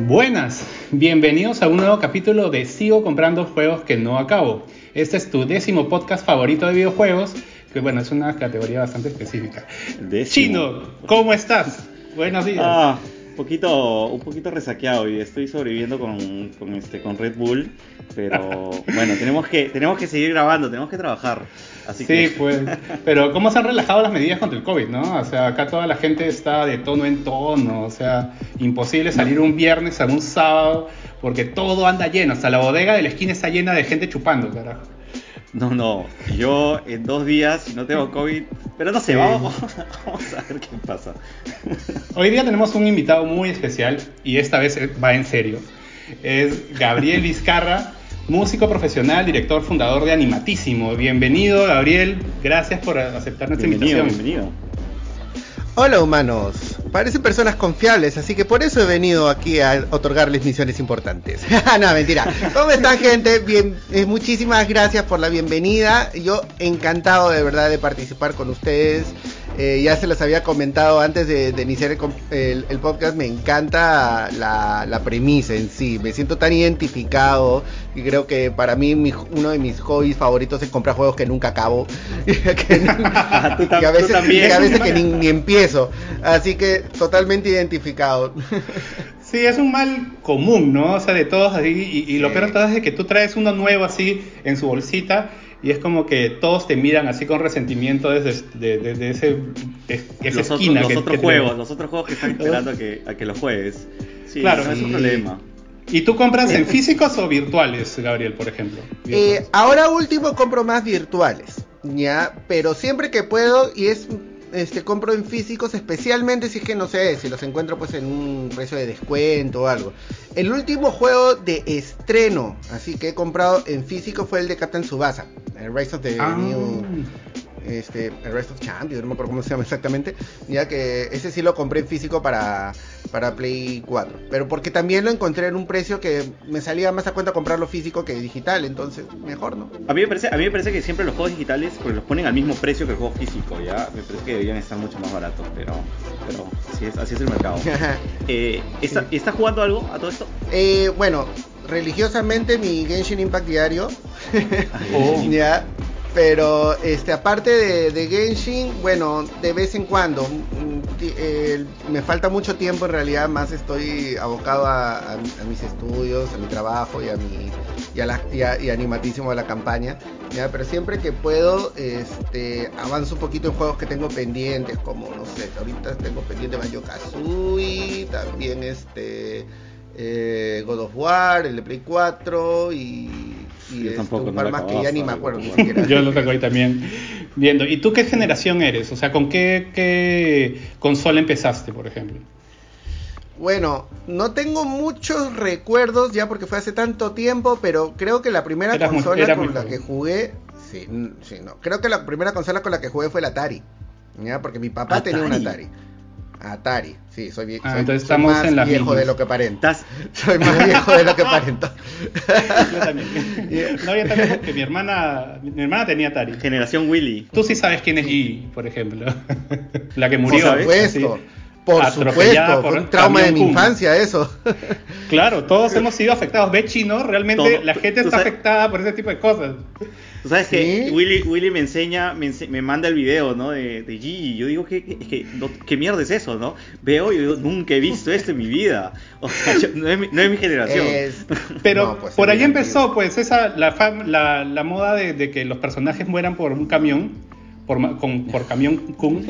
Buenas, bienvenidos a un nuevo capítulo de Sigo comprando juegos que no acabo. Este es tu décimo podcast favorito de videojuegos, que bueno, es una categoría bastante específica. Décimo. Chino, ¿cómo estás? Buenos días. Ah, un poquito, un poquito resaqueado y estoy sobreviviendo con, con este, con Red Bull, pero bueno, tenemos que, tenemos que seguir grabando, tenemos que trabajar. Así sí, que... pues. Pero ¿cómo se han relajado las medidas contra el COVID, no? O sea, acá toda la gente está de tono en tono. O sea, imposible salir un viernes a un sábado porque todo anda lleno. Hasta la bodega de la esquina está llena de gente chupando, carajo. No, no, yo en dos días, si no tengo COVID, pero no sé, Sí. vamos, vamos a ver qué pasa. Hoy día tenemos un invitado muy especial y esta vez va en serio. Es Gabriel Vizcarra, músico profesional, director fundador de Animatísimo. Bienvenido, Gabriel. Gracias por aceptar nuestra Bienvenido, invitación. bienvenido. Hola humanos, parecen personas confiables, así que por eso he venido aquí a otorgarles misiones importantes. no, mentira. ¿Cómo están gente? Bien, eh, muchísimas gracias por la bienvenida. Yo encantado de verdad de participar con ustedes. Eh, ya se los había comentado antes de, de iniciar el, el- el podcast, me encanta la, la premisa en sí, me siento tan identificado y creo que para mí mi- uno de mis hobbies favoritos es comprar juegos que nunca acabo. que, tú tam- que a tú veces, también. que a veces que ni, ni empiezo, así que totalmente identificado. Sí, es un mal común, ¿no? O sea, de todos así. Y, y lo peor de todo es que tú traes uno nuevo así en su bolsita y es como que todos te miran así con resentimiento desde, de- desde ese, es- esa Los, esquina los que, otros que juegos, tenemos. los otros juegos que están esperando a que, a que los juegues. Sí, Claro. no es un problema. ¿Y tú compras en físicos o virtuales, Gabriel, por ejemplo? Eh, ahora último compro más virtuales, ya, pero siempre que puedo y es este compro en físicos, especialmente si es que no sé, si los encuentro pues en un precio de descuento o algo. El último juego de estreno, así que he comprado en físico fue el de Captain Subasa, el Rise of the Ah. New este, el Rise of Champions, no me acuerdo cómo se llama exactamente, ya que ese sí lo compré en físico para, para Play 4, pero porque también lo encontré en un precio que me salía más a cuenta comprarlo físico que digital, entonces mejor, ¿no? A mí, me parece, a mí me parece que siempre los juegos digitales, porque los ponen al mismo precio que el juego físico, ¿ya? Me parece que deberían estar mucho más baratos, pero, pero así, es, así es el mercado. Eh, ¿está, Sí. ¿Estás jugando algo a todo esto? Eh, bueno, religiosamente mi Genshin Impact diario, Oh. ya, pero este aparte de, de Genshin, bueno, de vez en cuando, mm, eh, me falta mucho tiempo en realidad, más estoy abocado a, a- a mis estudios, a mi trabajo y a mi y a, la, y a- y animatísimo a la campaña, ya, pero siempre que puedo, este, avanzo un poquito en juegos que tengo pendientes, como no sé, ahorita tengo pendiente Banjo Kazooie, también este eh, God of War, el de Play 4 y, y Yo este, tampoco, un par más que ya ni me acuerdo ni siquiera. Yo lo tengo ahí también viendo. ¿Y tú qué generación eres? O sea, ¿con qué, qué consola empezaste, por ejemplo? Bueno, no tengo muchos recuerdos ya porque fue hace tanto tiempo, pero creo que la primera consola muy con la joven. que jugué, sí, sí, no, creo que la primera consola con la que jugué fue el Atari, ya porque mi papá tenía un Atari. Atari. Sí, soy, vie- Ah, soy- entonces soy estamos más en viejo de lo que aparenta. ¿Estás, Soy más viejo de lo que aparenta. Yo también. No, yo también porque mi hermana, mi hermana tenía Atari. generación Willy? Tú sí sabes quién es G, por ejemplo. La que Por murió. supuesto. así, Por atropellada supuesto, por fue un trauma de mi infancia eso. Claro, todos hemos sido afectados. Ve chino, realmente Todo. la gente está sabes- afectada por ese tipo de cosas. Tú sabes que Sí. Willy, Willy me enseña, me, ense- me manda el video, ¿no? De, de Gigi. Yo digo, ¿qué, qué, qué- no- qué mierda es eso, no? Veo y digo, nunca he visto esto en mi vida. O sea, yo- no, es mi, no es mi generación. Es- Pero no, pues, por ahí empezó, pues, esa la, fam- la, la moda de, de que los personajes mueran por un camión, por, ma- con- por camión Kun.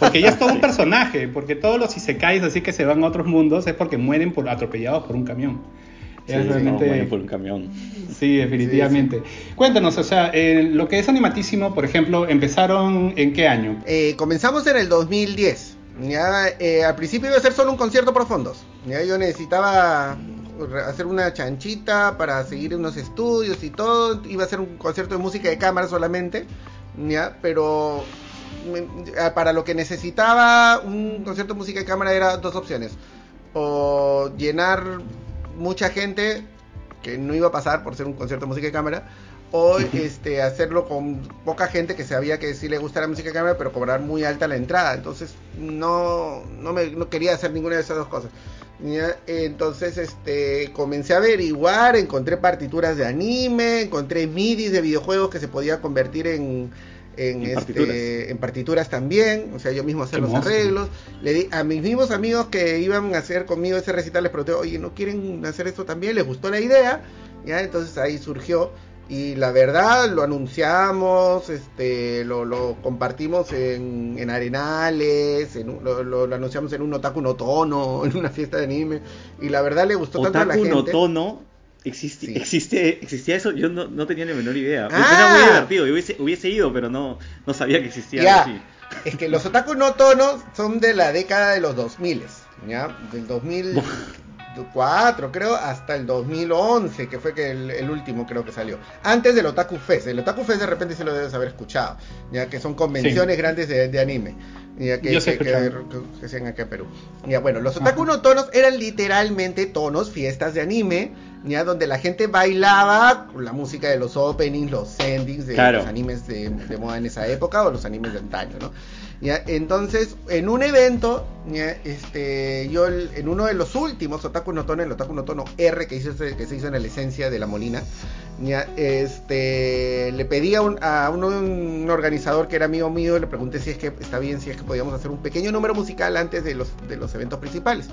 Porque ya es todo un personaje, porque todos los isekais así que se van a otros mundos es porque mueren por, atropellados por un camión. Sí, es sí, realmente... no, mueren por un camión. Sí, definitivamente. Cuéntanos, o sea, eh, lo que es animatísimo, por ejemplo, empezaron en qué año? Eh, comenzamos en el 2010. Ya, eh, al principio iba a ser solo un concierto por fondos. Ya, yo necesitaba hacer una chanchita para seguir unos estudios y todo. Iba a ser un concierto de música de cámara solamente. Ya, pero me- ah, para lo que necesitaba un concierto de música de cámara era dos opciones. O llenar mucha gente que no iba a pasar por ser un concierto de música de cámara o este hacerlo con poca gente que sabía que sí le gusta la música de cámara pero cobrar muy alta la entrada entonces no no me no quería hacer ninguna de esas dos cosas. Entonces, este, comencé a averiguar, encontré partituras de anime, encontré midis de videojuegos que se podía convertir en, en, En este, partituras. en partituras también, o sea, yo mismo hacer los monstruo. arreglos. Le di a mis mismos amigos que iban a hacer conmigo ese recital, les pregunté, oye, ¿no quieren hacer esto también? ¿Les gustó la idea? Ya, entonces ahí surgió. Y la verdad, lo anunciamos, este, lo, lo compartimos en, en Arenales, en lo, lo- lo anunciamos en un Otaku no Tono, en una fiesta de anime. Y la verdad le gustó tanto a la Otaku no gente. Tono. Existe, Sí. existe, existía eso, yo no, no tenía ni la menor idea. Ah. suena muy divertido, yo hubiese, hubiese ido, pero no, no sabía que existía Ya. algo así. Es que los otaku no tonos son de la década de los 2000, ¿ya? Del 2004, creo, hasta el 2011, que fue que el, el último creo que salió. Antes del Otaku Fest. El Otaku Fest de repente sí lo debes haber escuchado, ya que son convenciones grandes de, de anime. Ya que, sí que, que, que- sean acá en Perú. Ya, bueno, los otaku no tonos eran literalmente tonos, fiestas de anime, ya donde la gente bailaba la música de los openings, los endings de Claro. los animes de, de moda en esa época o los animes de antaño, ¿no? Entonces, en un evento, este, yo el- en uno de los últimos Otaku no Tono, el Otaku no Tono R que, hizo, que se hizo en la esencia de la Molina, este, le pedí a un, a un, un organizador que era amigo mío, le pregunté si es que está bien, si es que podíamos hacer un pequeño número musical antes de los, de los eventos principales.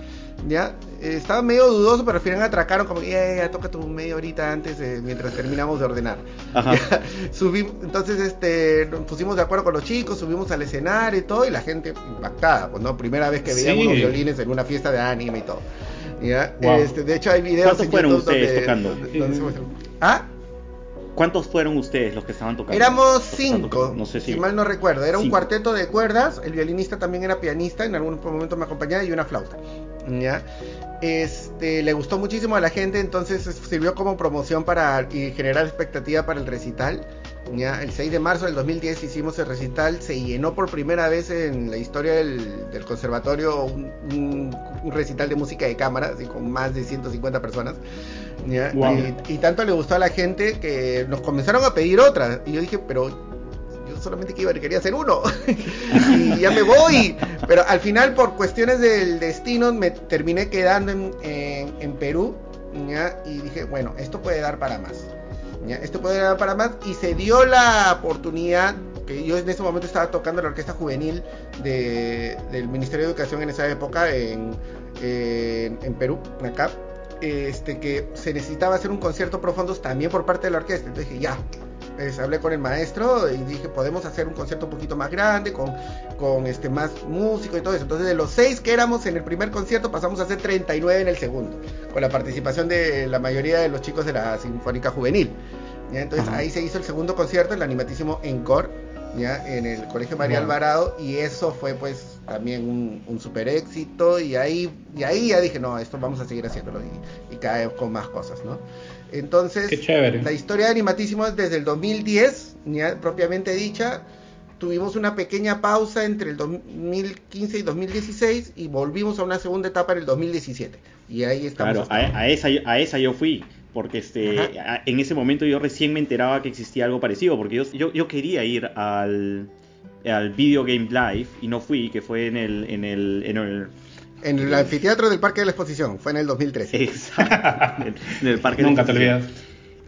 Ya, Eh, estaba medio dudoso, pero al final atracaron como que ya, toca tu media horita antes, mientras terminamos de ordenar. Subimos, entonces este, nos pusimos de acuerdo con los chicos, subimos al escenario y todo, y la gente impactada, pues no, primera vez que veían Sí. unos violines en una fiesta de anime y todo. ¿Ya? Wow. Este, de hecho hay videos ¿Cuántos en fueron YouTube ustedes donde- donde- donde ¿Ah? ¿Cuántos fueron ustedes los que estaban tocando? Éramos cinco, No sé si. si mal no recuerdo. Era un Cinco. cuarteto de cuerdas, el violinista también era pianista, en algún momento me acompañaba y una flauta. ¿ya? Este, le gustó muchísimo a la gente, entonces es- sirvió como promoción para y generar expectativa para el recital. ¿ya? El 6 de marzo del 2010 hicimos el recital, se llenó por primera vez en la historia del, del conservatorio un, un- un recital de música de cámara, así con más de 150 personas. ¿Ya? Wow. Y, y tanto le gustó a la gente que nos comenzaron a pedir otra. Y yo dije, pero yo solamente quería hacer uno. y ya me voy. Pero al final, por cuestiones del destino, me terminé quedando en, en- en Perú. ¿ya? Y dije, bueno, esto puede dar para más. ¿ya? Esto puede dar para más. Y se dio la oportunidad, que yo en ese momento estaba tocando la orquesta juvenil de- del Ministerio de Educación en esa época en, en Perú, acá. Este, que se necesitaba hacer un concierto profundos también por parte de la orquesta. Entonces dije, ya, pues, hablé con el maestro y dije, podemos hacer un concierto un poquito más grande, con, con este, más músico y todo eso. Entonces, de los seis que éramos en el primer concierto, pasamos a ser 39 en el segundo, con la participación de la mayoría de los chicos de la Sinfónica Juvenil. ¿ya? Entonces, Ajá. ahí se hizo el segundo concierto, el animatísimo Encore, ¿ya? en el Colegio María. Alvarado, y eso fue, pues, también un, un super éxito. Y ahí, y ahí ya dije, no, esto vamos a seguir haciéndolo, y, y cada vez con más cosas, ¿no? Entonces, la historia de Animatísimo es desde el 2010, ya propiamente dicha. Tuvimos una pequeña pausa entre el 2015 y 2016 y volvimos a una segunda etapa en el 2017. Y ahí estamos. Claro, a, esa, yo- a esa yo fui. Porque este, Ajá. a- en ese momento yo recién me enteraba que existía algo parecido. Porque yo, yo, yo quería ir al, al Video Game Live y no fui, que fue en el. En el, en el En el anfiteatro del Parque de la Exposición, fue en el 2013. Exacto, en, el parque de Nunca te olvidas.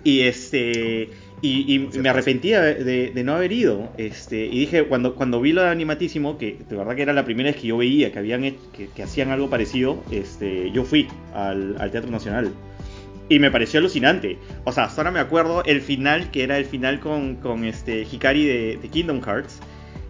Y este. Y, y me arrepentía de, de- no haber ido. Este, y dije, cuando, cuando vi lo de Animatísimo, que de verdad que era la primera vez que yo veía que habían que, que hacían algo parecido, este, yo fui al, al Teatro Nacional. Y me pareció alucinante. O sea, hasta ahora me acuerdo el final, que era el final con, con este Hikari de, de Kingdom Hearts.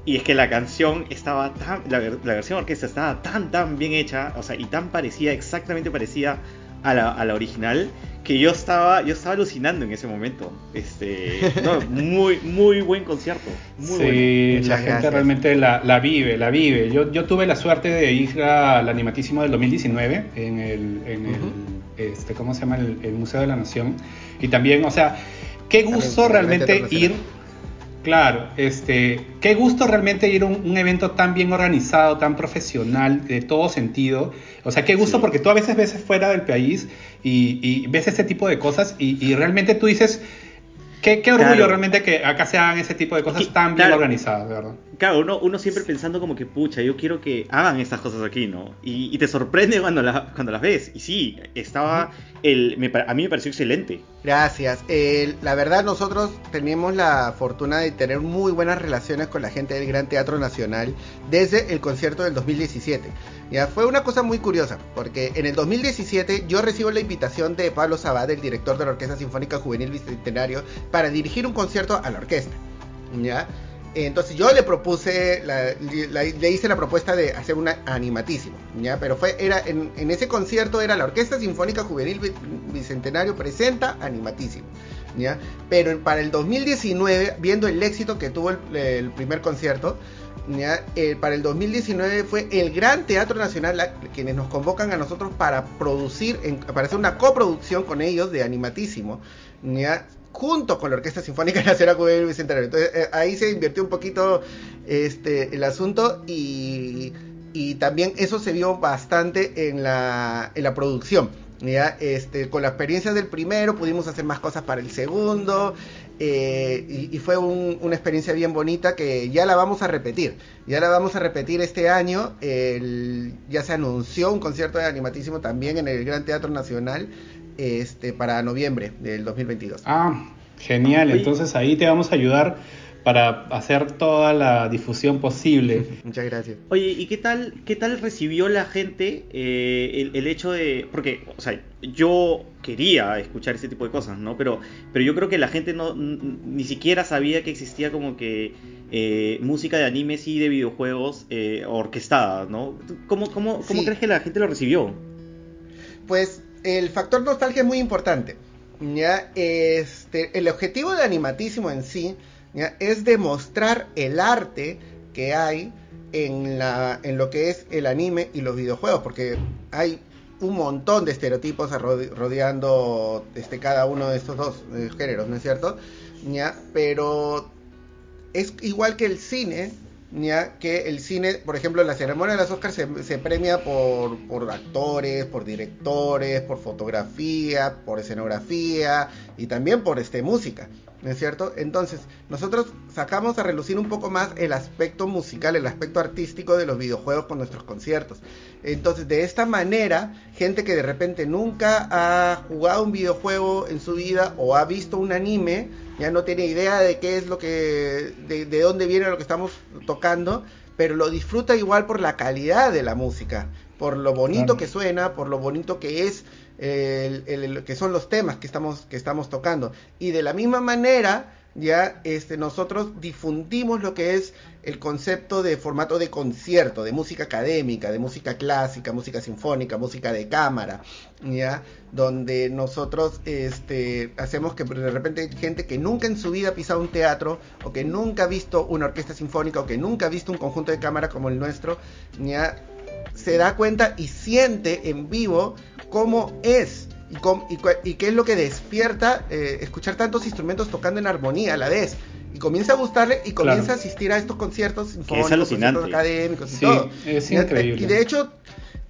Y es que la canción estaba tan. La, ver- la versión orquesta estaba tan, tan bien hecha. O sea, y tan parecida, exactamente parecida a la, a la original. Que yo estaba, yo estaba alucinando en ese momento. Este. No, muy, muy buen concierto. Muy sí, bueno. la gente realmente la, la vive, la vive. Yo, yo tuve la suerte de ir al animatísimo del 2019 en el, en el Ujú. este, ¿cómo se llama? El, el Museo de la Nación. Y también, o sea, qué gusto el realmente ir. Claro, este, qué gusto realmente ir a un, un evento tan bien organizado, tan profesional, de todo sentido. O sea, qué gusto Sí. porque tú a veces ves fuera del país y, y ves ese tipo de cosas y, y realmente tú dices, qué, qué orgullo Claro. realmente que acá se hagan ese tipo de cosas Y- tan bien claro. organizadas, verdad. Claro, uno, uno siempre pensando como que, pucha, yo quiero que hagan estas cosas aquí, ¿no? Y, te sorprende cuando, cuando las ves. Y sí, estaba, el, a mí me pareció excelente. Gracias. la verdad, nosotros tenemos la fortuna de tener muy buenas relaciones con la gente del Gran Teatro Nacional desde el concierto del 2017. Ya fue una cosa muy curiosa, porque en el 2017 yo recibo la invitación de Pablo Sabad, el director de la Orquesta Sinfónica Juvenil Bicentenario, para dirigir un concierto a la orquesta. ¿ya? Entonces yo le propuse, le hice la propuesta de hacer una animatísimo, ¿ya? Pero fue, era, en, ese concierto era la Orquesta Sinfónica Juvenil Bicentenario presenta animatísimo, ¿ya? Pero para el 2019, viendo el éxito que tuvo el, primer concierto, ¿ya? Eh, para el 2019 fue el Gran Teatro Nacional quienes nos convocan a nosotros para producir, para hacer una coproducción con ellos de animatísimo, ¿ya? Junto con la Orquesta Sinfónica Nacional Juvenil Bicentenario. Entonces eh, ahí se invirtió un poquito este, el asunto y, también eso se vio bastante en la, en la producción. Este, con la experiencia del primero pudimos hacer más cosas para el segundo eh, y, fue una experiencia bien bonita que ya la vamos a repetir. Ya la vamos a repetir este año. ya se anunció un concierto de animatísimo también en el Gran Teatro Nacional este, para noviembre del 2022. Ah, genial. Entonces ahí te vamos a ayudar para hacer toda la difusión posible. Muchas gracias. Oye, ¿y qué tal, qué tal recibió la gente eh, el, hecho de... Porque, o sea, yo quería escuchar ese tipo de cosas, ¿no? Pero, pero yo creo que la gente no ni siquiera sabía que existía como que eh, música de animes y de videojuegos eh, orquestada, ¿no? ¿Cómo, cómo, cómo crees que la gente lo recibió? Pues el factor nostalgia es muy importante. Este, el objetivo de Animatísimo en sí ¿ya? es demostrar el arte que hay en, la, en lo que es el anime y los videojuegos, porque hay un montón de estereotipos rodeando este, cada uno de estos dos eh, géneros, ¿no es cierto? Pero es igual que el cine, ya que el cine, por ejemplo, la ceremonia de las Oscars se, premia por, por, actores, por directores, por fotografía, por escenografía y también por este, música. ¿no es cierto? Entonces, nosotros sacamos a relucir un poco más el aspecto musical, el aspecto artístico de los videojuegos con nuestros conciertos. Entonces, de esta manera, gente que de repente nunca ha jugado un videojuego en su vida o ha visto un anime, ya no tiene idea de qué es lo que, de, dónde viene lo que estamos tocando, pero lo disfruta igual por la calidad de la música, por lo bonito que suena, por lo bonito que es el, que son los temas que estamos, que estamos tocando. Y de la misma manera, ya este, nosotros difundimos lo que es el concepto de formato de concierto, de música académica, de música clásica, música sinfónica, música de cámara, ya, donde nosotros este, hacemos que de repente gente que nunca en su vida ha pisado un teatro, o que nunca ha visto una orquesta sinfónica, o que nunca ha visto un conjunto de cámara como el nuestro, ya se da cuenta y siente en vivo cómo es y, qué es lo que despierta eh, escuchar tantos instrumentos tocando en armonía a la vez. Y comienza a gustarle y comienza a asistir a estos conciertos sinfónicos, conciertos académicos y todo. Es increíble. Y de hecho,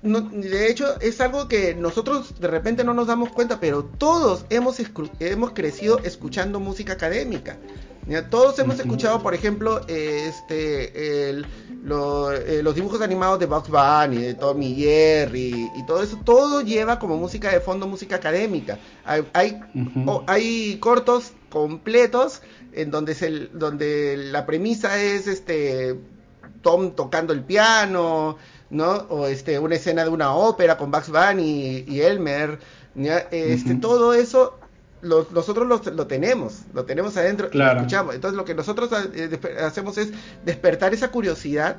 de hecho es algo que nosotros de repente no nos damos cuenta, pero todos hemos, hemos crecido escuchando música académica todos hemos escuchado, por ejemplo, este, eh, los dibujos animados de Bugs Bunny, de Tommy Jerry y todo eso. Todo lleva como música de fondo música académica. Hay, hay, cortos completos en donde, se, donde la premisa es este Tom tocando el piano, ¿no? O este, una escena de una ópera con Bugs Bunny y, Elmer. Este, Todo eso nosotros lo, tenemos, lo tenemos adentro y lo escuchamos. Entonces lo que nosotros eh, hacemos es despertar esa curiosidad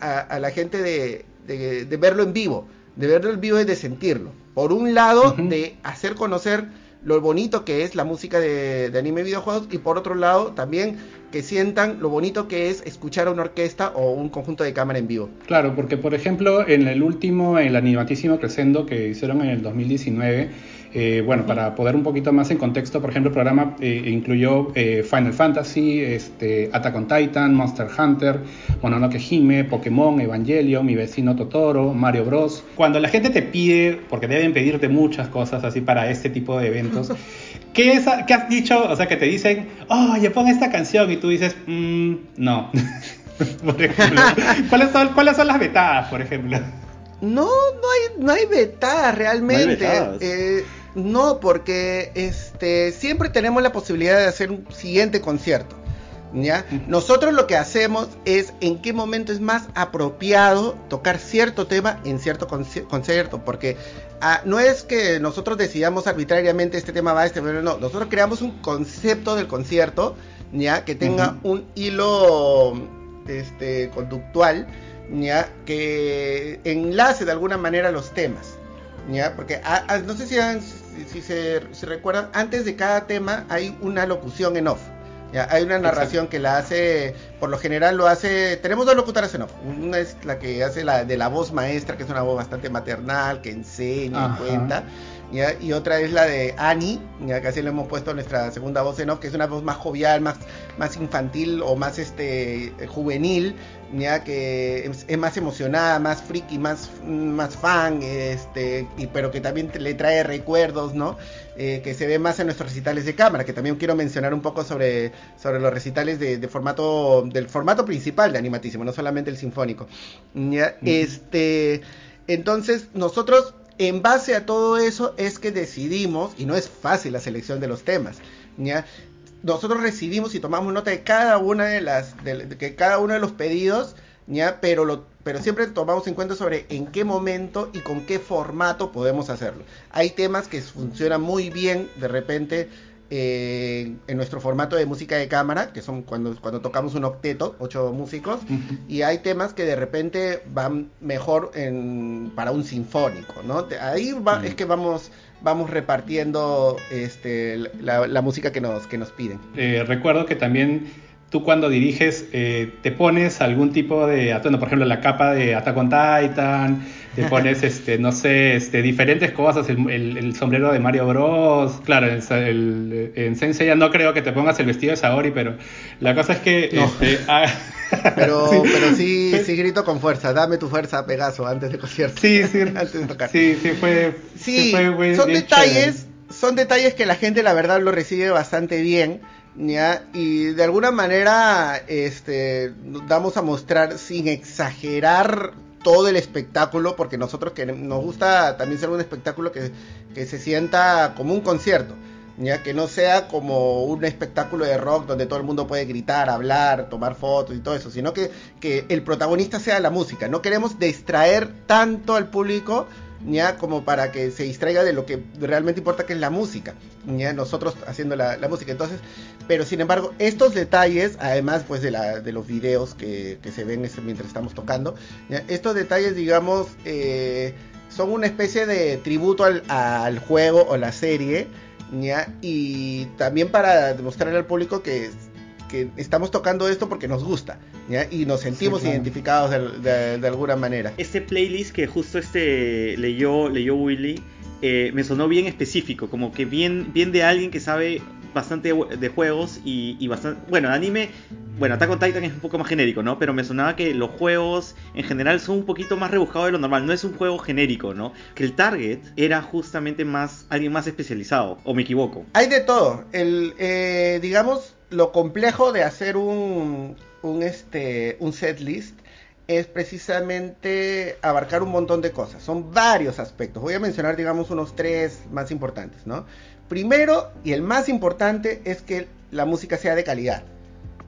a, la gente de, verlo en vivo, de verlo en vivo y de sentirlo. Por un lado, de hacer conocer lo bonito que es la música de, anime y videojuegos y por otro lado también que sientan lo bonito que es escuchar a una orquesta o un conjunto de cámara en vivo. Claro, porque por ejemplo en el último, el animatísimo Crescendo que hicieron en el 2019, eh, bueno, para poder un poquito más en contexto, por ejemplo, el programa eh, incluyó eh, Final Fantasy, este, Attack on Titan, Monster Hunter, Mononoke Hime, Pokémon, Evangelion, Mi vecino Totoro, Mario Bros. Cuando la gente te pide, porque deben pedirte muchas cosas así para este tipo de eventos, ¿qué, ¿qué has dicho? O sea, que te dicen, oye, pon esta canción y tú dices, mm, no. por ejemplo. ¿Cuáles son, ¿Cuáles son las vetadas, por ejemplo? No, no hay, no hay vetadas realmente. No hay vetadas. Eh, no, porque este, siempre tenemos la posibilidad de hacer un siguiente concierto. Nosotros lo que hacemos es en qué momento es más apropiado tocar cierto tema en cierto conci- concierto, porque ah, no es que nosotros decidamos arbitrariamente este tema va, este tema no, nosotros creamos un concepto del concierto, ya que tenga un hilo este, conductual, ya que enlace de alguna manera los temas. ¿ya? Porque ah, ah, no sé si, han- si, se, si recuerdan, antes de cada tema hay una locución en off. ¿ya? Hay una narración que la hace, por lo general lo hace, tenemos dos locutoras en off. Una es la que hace la de la voz maestra, que es una voz bastante maternal, que enseña, Ajá. cuenta. ¿Ya? Y otra es la de Annie, ¿ya? que así le hemos puesto nuestra segunda voz en off, que es una voz más jovial, más, más infantil o más este juvenil, ya que es, es más emocionada, más friki, más, más fan, este, y, pero que también le trae recuerdos, ¿no? Eh, que se ve más en nuestros recitales de cámara, que también quiero mencionar un poco sobre, sobre los recitales de, de formato, del formato principal de Animatísimo, no solamente el sinfónico. Este, entonces, nosotros, en base a todo eso, es que decidimos, y no es fácil la selección de los temas, ¿ya? Nosotros recibimos y tomamos nota de cada una de las, de, cada uno de los pedidos, ¿ya? Pero siempre tomamos en cuenta sobre en qué momento y con qué formato podemos hacerlo. Hay temas que funcionan muy bien de repente eh, en nuestro formato de música de cámara, que son cuando, cuando tocamos un octeto, ocho músicos, y hay temas que de repente van mejor en, para un sinfónico, ¿no? Ahí va- Mm. es que vamos vamos repartiendo este, la, la música que nos, que nos piden. Eh, recuerdo que también tú cuando diriges eh, te pones algún tipo de atuendo, por ejemplo la capa de Attack on Titan, te pones este, no sé, este, diferentes cosas, el, el- el sombrero de Mario Bros. Claro, el- en Sensei ya no creo que te pongas el vestido de Saori, pero la cosa es que No. este, ah, Pero Sí. pero sí, sí grito con fuerza, dame tu fuerza, Pegaso, antes del concierto. Sí, sí. antes de tocar. sí, sí fue, Sí, fue muy- son detalles, son detalles que la gente la verdad lo recibe bastante bien, ¿ya? Y de alguna manera este damos a mostrar sin exagerar todo el espectáculo, porque nosotros que nos gusta también ser un espectáculo que, que se sienta como un concierto. Ya que no sea como un espectáculo de rock donde todo el mundo puede gritar, hablar, tomar fotos y todo eso, sino que, que el protagonista sea la música. No queremos distraer tanto al público ya como para que se distraiga de lo que realmente importa que es la música, ya nosotros haciendo la, la música. Entonces, pero sin embargo, estos detalles, además pues de, la, de los videos que, que se ven este- mientras estamos tocando, ya, estos detalles, digamos, eh, son una especie de tributo al, al juego o la serie, ya, y también para demostrarle al público que que estamos tocando esto porque nos gusta, ¿ya? Y nos sentimos claro. identificados de, de- de alguna manera. Este playlist que justo este leyó, leyó Willy, eh, me sonó bien específico, como que bien, bien de alguien que sabe bastante de juegos y, y bastante... Bueno, anime, bueno, Attack on Titan es un poco más genérico, ¿no? Pero me sonaba que los juegos en general son un poquito más rebuscados de lo normal, no es un juego genérico, ¿no? Que el target era justamente más alguien más especializado, o me equivoco. Hay de todo. El, eh, digamos, lo complejo de hacer un, un, este, un set list es precisamente abarcar un montón de cosas. Son varios aspectos. Voy a mencionar, digamos, unos tres más importantes, ¿no? Primero, y el más importante, es que la música sea de calidad.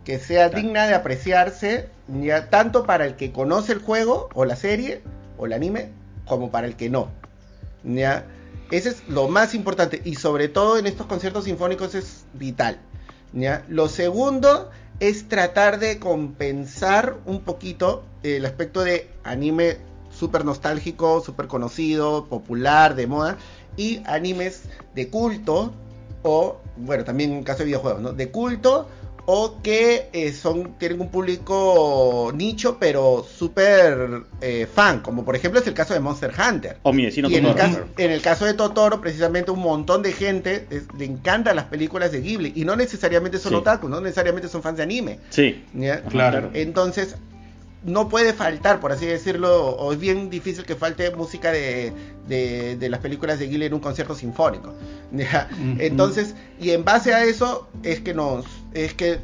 Que sea Claro. digna de apreciarse, ya tanto para el que conoce el juego, o la serie, o el anime, como para el que no. ¿ya? Ese es lo más importante y sobre todo en estos conciertos sinfónicos es vital. ¿ya? Lo segundo es tratar de compensar un poquito el aspecto de anime súper nostálgico, súper conocido, popular, de moda, y animes de culto, o, bueno, también en caso de videojuegos, ¿no? De culto, o que eh, son, tienen un público nicho, pero súper eh, fan, como por ejemplo es el caso de Monster Hunter. O mi vecino Y en el, caso, en el caso de Totoro, precisamente un montón de gente es- le encantan las películas de Ghibli y no necesariamente son Sí. otaku, no necesariamente son fans de anime. Sí. ¿ya? Claro. Entonces, no puede faltar, por así decirlo, o es bien difícil que falte música de, de, de las películas de Ghibli en un concierto sinfónico. Entonces, y en base a eso es que nos, es que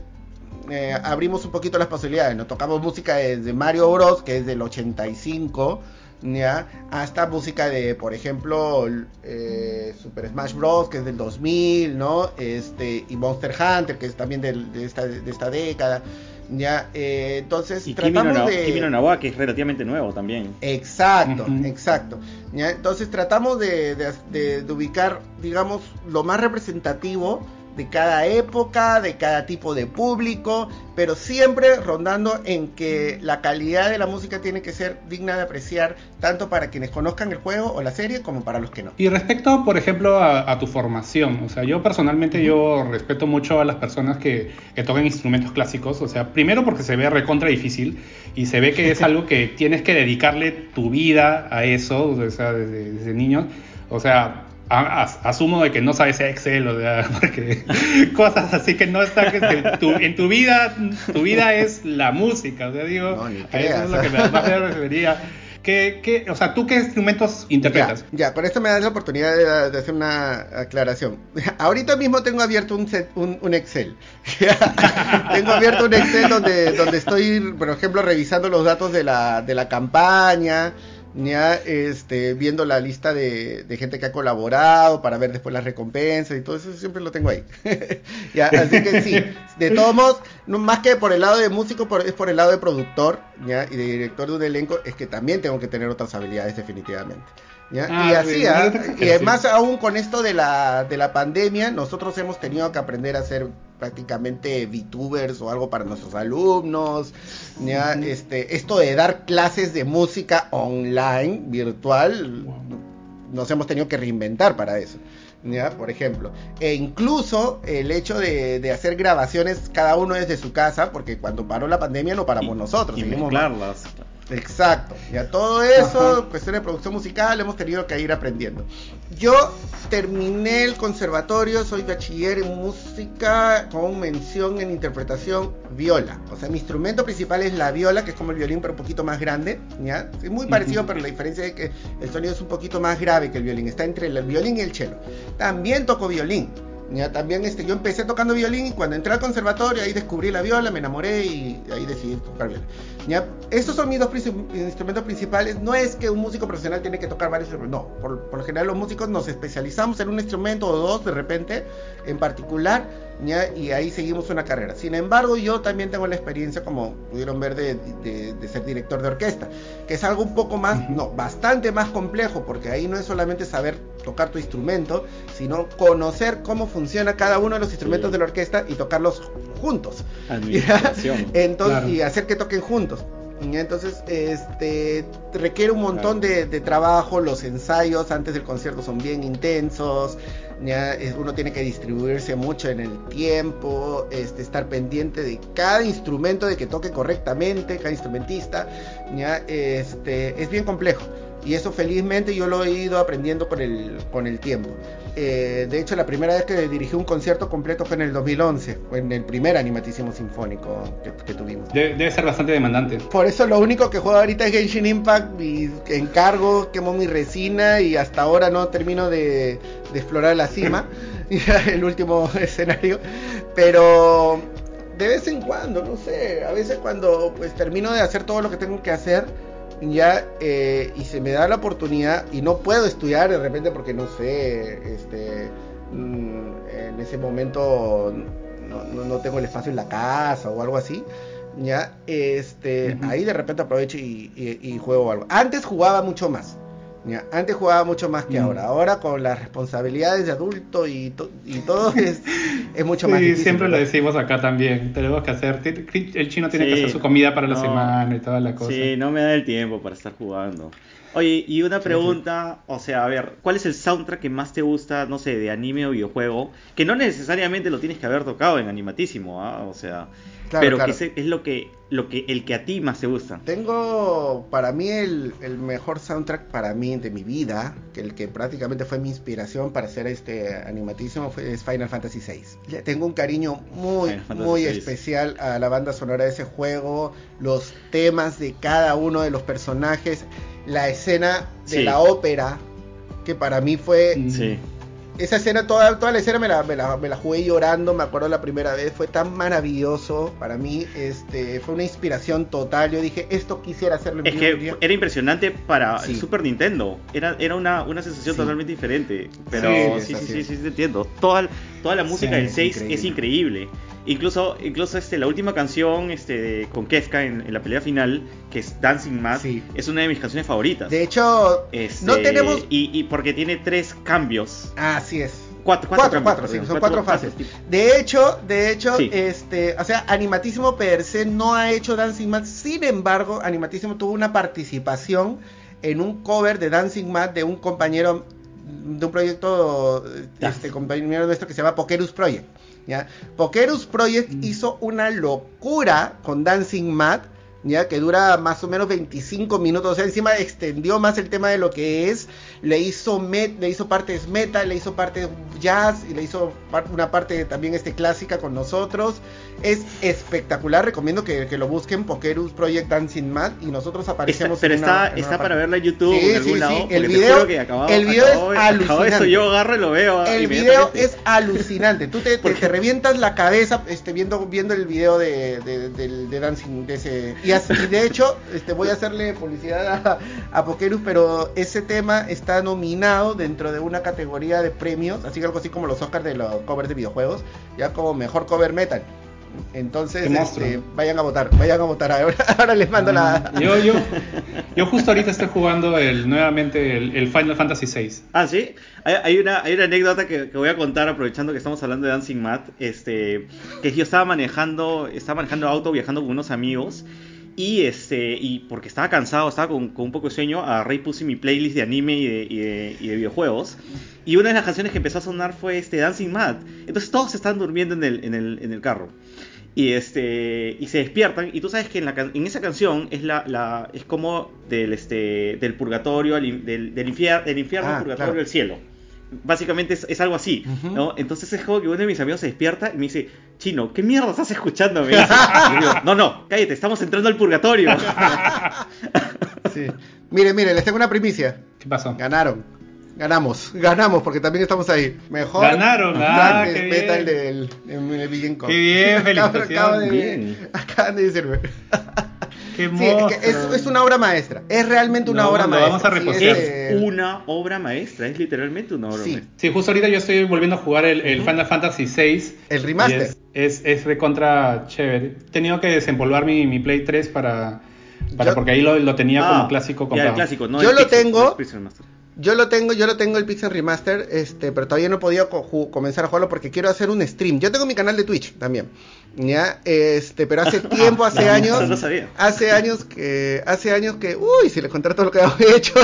eh, abrimos un poquito las posibilidades. Nos tocamos música desde Mario Bros, que es del 85, ¿ya? hasta música de, por ejemplo, eh, Super Smash Bros, que es del 2000, ¿no? Este, y Monster Hunter, que es también del- de, esta, de esta década. ¿Ya? Eh, entonces, Y Kimi no, tratamos de... Kimi no Nawa, que es relativamente nuevo también. Exacto, exacto. ¿ya? Entonces tratamos de, de- de- de ubicar, digamos, lo más representativo de cada época, de cada tipo de público, pero siempre rondando en que la calidad de la música tiene que ser digna de apreciar tanto para quienes conozcan el juego o la serie como para los que no. Y respecto, por ejemplo, a, a tu formación, o sea, yo personalmente yo respeto mucho a las personas que, que tocan instrumentos clásicos, o sea, primero porque se ve recontra difícil y se ve que es algo que tienes que dedicarle tu vida a eso, o sea, desde, desde niños, o sea, asumo de que no sabes Excel, o sea, porque cosas así que no están, que que tu- en tu vida, tu vida es la música, o sea, digo, No, a eso es lo que me, más me refería. ¿Qué, qué, o sea, ¿tú qué instrumentos interpretas? Ya, ya, con esto me das la oportunidad de, de hacer una aclaración. Ahorita mismo tengo abierto un, set- un, un Excel. tengo abierto un Excel donde, donde estoy, por ejemplo, revisando los datos de la, de la campaña, ya, este, viendo la lista de, de gente que ha colaborado para ver después las recompensas y todo eso siempre lo tengo ahí. ya, así que sí, de todos modos, no, más que por el lado de músico, por- es por el lado de productor ya, y de director de un elenco, es que también tengo que tener otras habilidades definitivamente. ¿ya? Ah, y así, sí, ¿ah? y además aún con esto de la, de la pandemia, nosotros hemos tenido que aprender a ser prácticamente VTubers o algo para nuestros alumnos, ¿ya? este, esto de dar clases de música online, virtual, nos hemos tenido que reinventar para eso. ¿ya? Por ejemplo, e incluso el hecho de, de hacer grabaciones cada uno desde su casa, porque cuando paró la pandemia no paramos Y- nosotros, y. Exacto, ya todo eso, Ajá. cuestión de producción musical, hemos tenido que ir aprendiendo. Yo terminé el conservatorio, soy bachiller en música con mención en interpretación viola. O sea, mi instrumento principal es la viola, que es como el violín, pero un poquito más grande, ¿ya? Es muy parecido, pero la diferencia es que el sonido es un poquito más grave que el violín, está entre el violín y el cello. También toco violín. Ya, también este, yo empecé tocando violín y cuando entré al conservatorio ahí descubrí la viola, me enamoré y ahí decidí tocar viola. Ya, estos son mis dos instrumentos principales. No es que un músico profesional tiene que tocar varios instrumentos, no. Por, por lo general los músicos nos especializamos en un instrumento o dos de repente en particular ya, y ahí seguimos una carrera. Sin embargo, yo también tengo la experiencia, como pudieron ver, de, de- de ser director de orquesta, que es algo un poco más, no, bastante más complejo, porque ahí no es solamente saber tocar tu instrumento, sino conocer cómo funciona cada uno de los instrumentos Sí. de la orquesta y tocarlos juntos. Administración. Entonces, Claro. y hacer que toquen juntos. Entonces, este requiere un montón de, de trabajo. Los ensayos antes del concierto son bien intensos. Ya uno tiene que distribuirse mucho en el tiempo, este, estar pendiente de cada instrumento, de que toque correctamente, cada instrumentista. Ya este, es bien complejo. Y eso felizmente yo lo he ido aprendiendo con el, con el tiempo. Eh, de hecho, la primera vez que dirigí un concierto completo fue en el 2011, fue en el primer animatísimo sinfónico que, que tuvimos. De- debe ser bastante demandante. Por eso lo único que juego ahorita es Genshin Impact, y encargo, quemo mi resina y hasta ahora no termino de, de explorar la cima, el último escenario. Pero de vez en cuando, no sé, a veces cuando pues termino de hacer todo lo que tengo que hacer, ya eh, y se me da la oportunidad y no puedo estudiar de repente porque no sé, este, mm, en ese momento no, no- no tengo el espacio en la casa o algo así. Ya, este, ahí de repente aprovecho y, y- y juego algo. Antes jugaba mucho más. Ya, antes jugaba mucho más que Mm. ahora. Ahora con las responsabilidades de adulto y, to- y todo es, es mucho más Sí, difícil. siempre lo ¿verdad? decimos acá también. Tenemos que hacer. El chino tiene que Sí, hacer su comida para la no. semana y toda la cosa. Sí, no me da el tiempo para estar jugando. Oye, y una pregunta, o sea, a ver, ¿cuál es el soundtrack que más te gusta, no sé, de anime o videojuego? Que no necesariamente lo tienes que haber tocado en animatísimo, ¿ah? O sea, Claro, pero claro. que se- es lo que, lo que, el que a ti más te gusta. Tengo para mí el, el mejor soundtrack para mí de mi vida, que el que prácticamente fue mi inspiración para hacer este animatísimo fue, es Final Fantasy VI. Tengo un cariño muy, muy VI. especial a la banda sonora de ese juego, los temas de cada uno de los personajes, la escena de Sí. la ópera, que para mí fue. Sí. Esa escena, toda, toda la escena me la, me, la, me la jugué llorando, me acuerdo la primera vez, fue tan maravilloso para mí, este, fue una inspiración total, yo dije, esto quisiera hacerlo Es que era impresionante para Sí. Super Nintendo, era, era una, una sensación Sí. totalmente diferente, pero Sí, sí, sí, sí, sí, te entiendo. Toda, toda la música Sí, del es 6 increíble. es increíble. Incluso, incluso este, la última canción este, de- con Kefka en, en la pelea final, que es Dancing Mad, Sí. es una de mis canciones favoritas. De hecho, Este, no tenemos... Y, y porque tiene tres cambios. Así es. Cuatro, Cuatro, cambios, cuatro, sí, perdón, son cuatro fases. De hecho, de hecho, Sí. este, o sea, Animatísimo per se no ha hecho Dancing Mad. Sin embargo, Animatísimo tuvo una participación en un cover de Dancing Mad de un compañero de un proyecto, este compañero nuestro que se llama Pokerus Project. ¿ya? Pokerus Project Mm. hizo una locura con Dancing Mad. Ya que dura más o menos 25 minutos, o sea, encima extendió más el tema de lo que es, le hizo met, le hizo partes metal, le hizo partes jazz y le hizo par- una parte también este clásica con nosotros. Es espectacular, recomiendo que, que lo busquen Pokerus Project Dancing Mad y nosotros Está- aparecemos pero en una- está, en una está parte. para verla en YouTube Sí, en algún sí, lado. sí, el video- que acabado- el video acabado- es eso alucinante. yo agarro y lo veo. El video es alucinante. Tú te, te, Porque- te revientas la cabeza este, viendo, viendo el video de, de, de Dancing. De ese, y, así- y de hecho, este, voy a hacerle publicidad a, a Pokerus, pero ese tema está nominado dentro de una categoría de premios, así que algo así como los Oscars de los covers de videojuegos, ya como mejor cover metal. Entonces, este, vayan a votar, vayan a votar. Ahora, ahora les mando la. Yo, yo, yo justo ahorita estoy jugando el, nuevamente el, el Final Fantasy VI. Ah, sí. Hay, hay una, hay una anécdota que, que voy a contar aprovechando que estamos hablando de Dancing Mat. Este, que yo estaba manejando, estaba manejando auto, viajando con unos amigos. Y este, y porque estaba cansado, estaba con, con un poco de sueño, agarré y puse mi playlist de anime y de, y de- y de videojuegos. Y una de las canciones que empezó a sonar fue este Dancing Mat. Entonces todos están durmiendo en el, en el, en el carro. Y este y se despiertan y tú sabes que en, la, en esa canción es la, la es como del este del purgatorio al del, del, infier- del infierno Ah, al purgatorio claro. cielo básicamente es, es algo así. ¿no? entonces es como que uno de mis amigos se despierta y me dice chino qué mierda estás escuchando me dice. Y yo digo, no no cállate estamos entrando al purgatorio Sí. Mire, mire, les tengo una primicia. ¿Qué pasó? Ganaron. Ganamos, ganamos porque también estamos ahí. Mejor Ganaron, ah, qué metal bien. del. Qué bien, felicitaciones. acabo de- Bien. Acaban de decirme. Qué Sí, es, que es, monstruo. es una obra maestra. Es realmente una obra maestra. vamos a Sí, repostear. es, es eh, una obra maestra es literalmente una obra Sí. maestra Sí, justo ahorita yo estoy volviendo a jugar el, el Final Fantasy VI. El remaster. Es, es, es de contra chévere. He tenido que desempolvar mi, mi Play 3 para, para Yo- porque ahí lo, lo tenía Ah, como clásico ya, comprado. el clásico no Yo el lo Pixel, tengo. Yo lo tengo, yo lo tengo el Pixel Remaster, este, pero todavía no he podido co- comenzar a jugarlo porque quiero hacer un stream. Yo tengo mi canal de Twitch también. Ya, este, pero hace tiempo, hace No, años, no sabía. hace años que, hace años que, uy, si les contara todo lo que he hecho,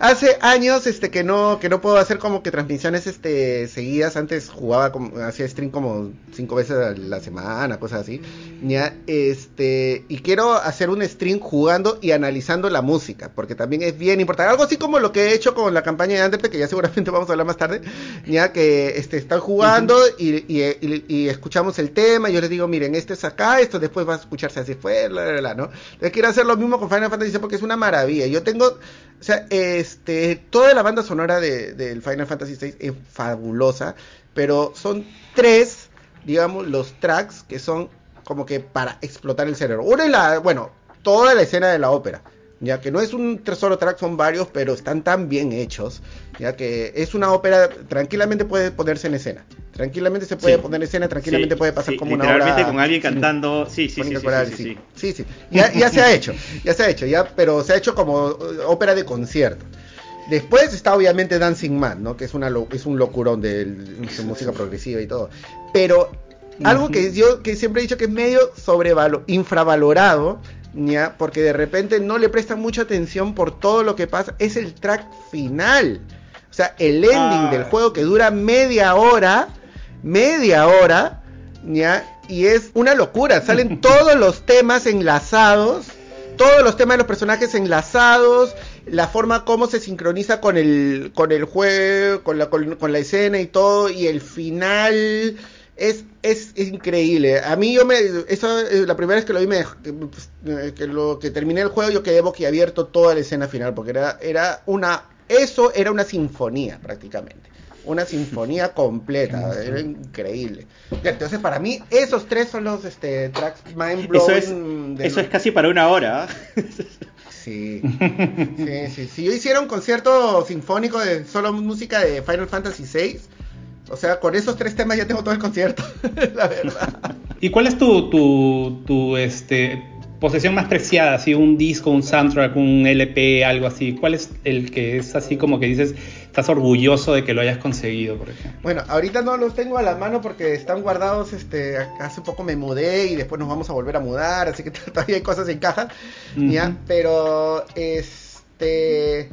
hace años, este, que no, que no puedo hacer como que transmisiones, este, seguidas. Antes jugaba, como, hacía stream como cinco veces a la semana, cosas así. Ya, este, y quiero hacer un stream jugando y analizando la música, porque también es bien importante. Algo así como lo que he hecho con la campaña de Undertale, que ya seguramente vamos a hablar más tarde, ya que este, están jugando y, y- y- y escuchamos el tema, yo les digo, miren, este es acá, esto después va a escucharse así fue, bla, bla, bla, ¿no? Entonces quiero hacer lo mismo con Final Fantasy porque es una maravilla. Yo tengo, o sea, este, toda la banda sonora de- del Final Fantasy VI es fabulosa, pero son tres, digamos, los tracks que son como que para explotar el cerebro. Uno es la, bueno, toda la escena de la ópera. Ya que no es un solo track, son varios, pero están tan bien hechos. Ya que es una ópera, tranquilamente puede ponerse en escena. Tranquilamente se puede Sí. poner en escena, tranquilamente Sí, puede pasar sí, como una literalmente con alguien cantando sí sí sí, sí, Coral, sí, sí, sí, sí. sí, sí. Ya, ya se ha hecho, ya se ha hecho, ya, pero se ha hecho como eh, ópera de concierto. Después está obviamente Dancing Man, ¿no? Que es una lo- es un locurón de, de música progresiva y todo. Pero algo que yo que siempre he dicho que es medio sobrevalo, infravalorado, ¿ya? Porque de repente no le prestan mucha atención por todo lo que pasa, es el track final. O sea, el ending Ah. del juego que dura media hora, media hora, ¿ya? Y es una locura, salen todos los temas enlazados, todos los temas de los personajes enlazados, la forma como se sincroniza con el, con el juego, con la, con, con la escena y todo, y el final es, es, es increíble. A mí yo me, eso, eh, la primera vez que lo vi, me, que, pues, eh, que lo que terminé el juego, yo quedé boquiabierto toda la escena final, porque era, era una, eso era una sinfonía prácticamente. Una sinfonía completa, era increíble. Entonces para mí esos tres son los este, tracks mind blowing. Eso es, eso es casi para una hora. Sí. sí, sí. Si yo hiciera un concierto sinfónico de solo música de Final Fantasy VI, o sea, con esos tres temas ya tengo todo el concierto, la verdad. ¿Y cuál es tu, tu, tu este, posesión más preciada? Así, un disco, un soundtrack, un LP, algo así. ¿Cuál es el que es así como que dices, estás orgulloso de que lo hayas conseguido, por ejemplo? Bueno, ahorita no los tengo a la mano porque están guardados, este, hace poco me mudé y después nos vamos a volver a mudar, así que todavía hay cosas en caja, ¿ya? Pero, este,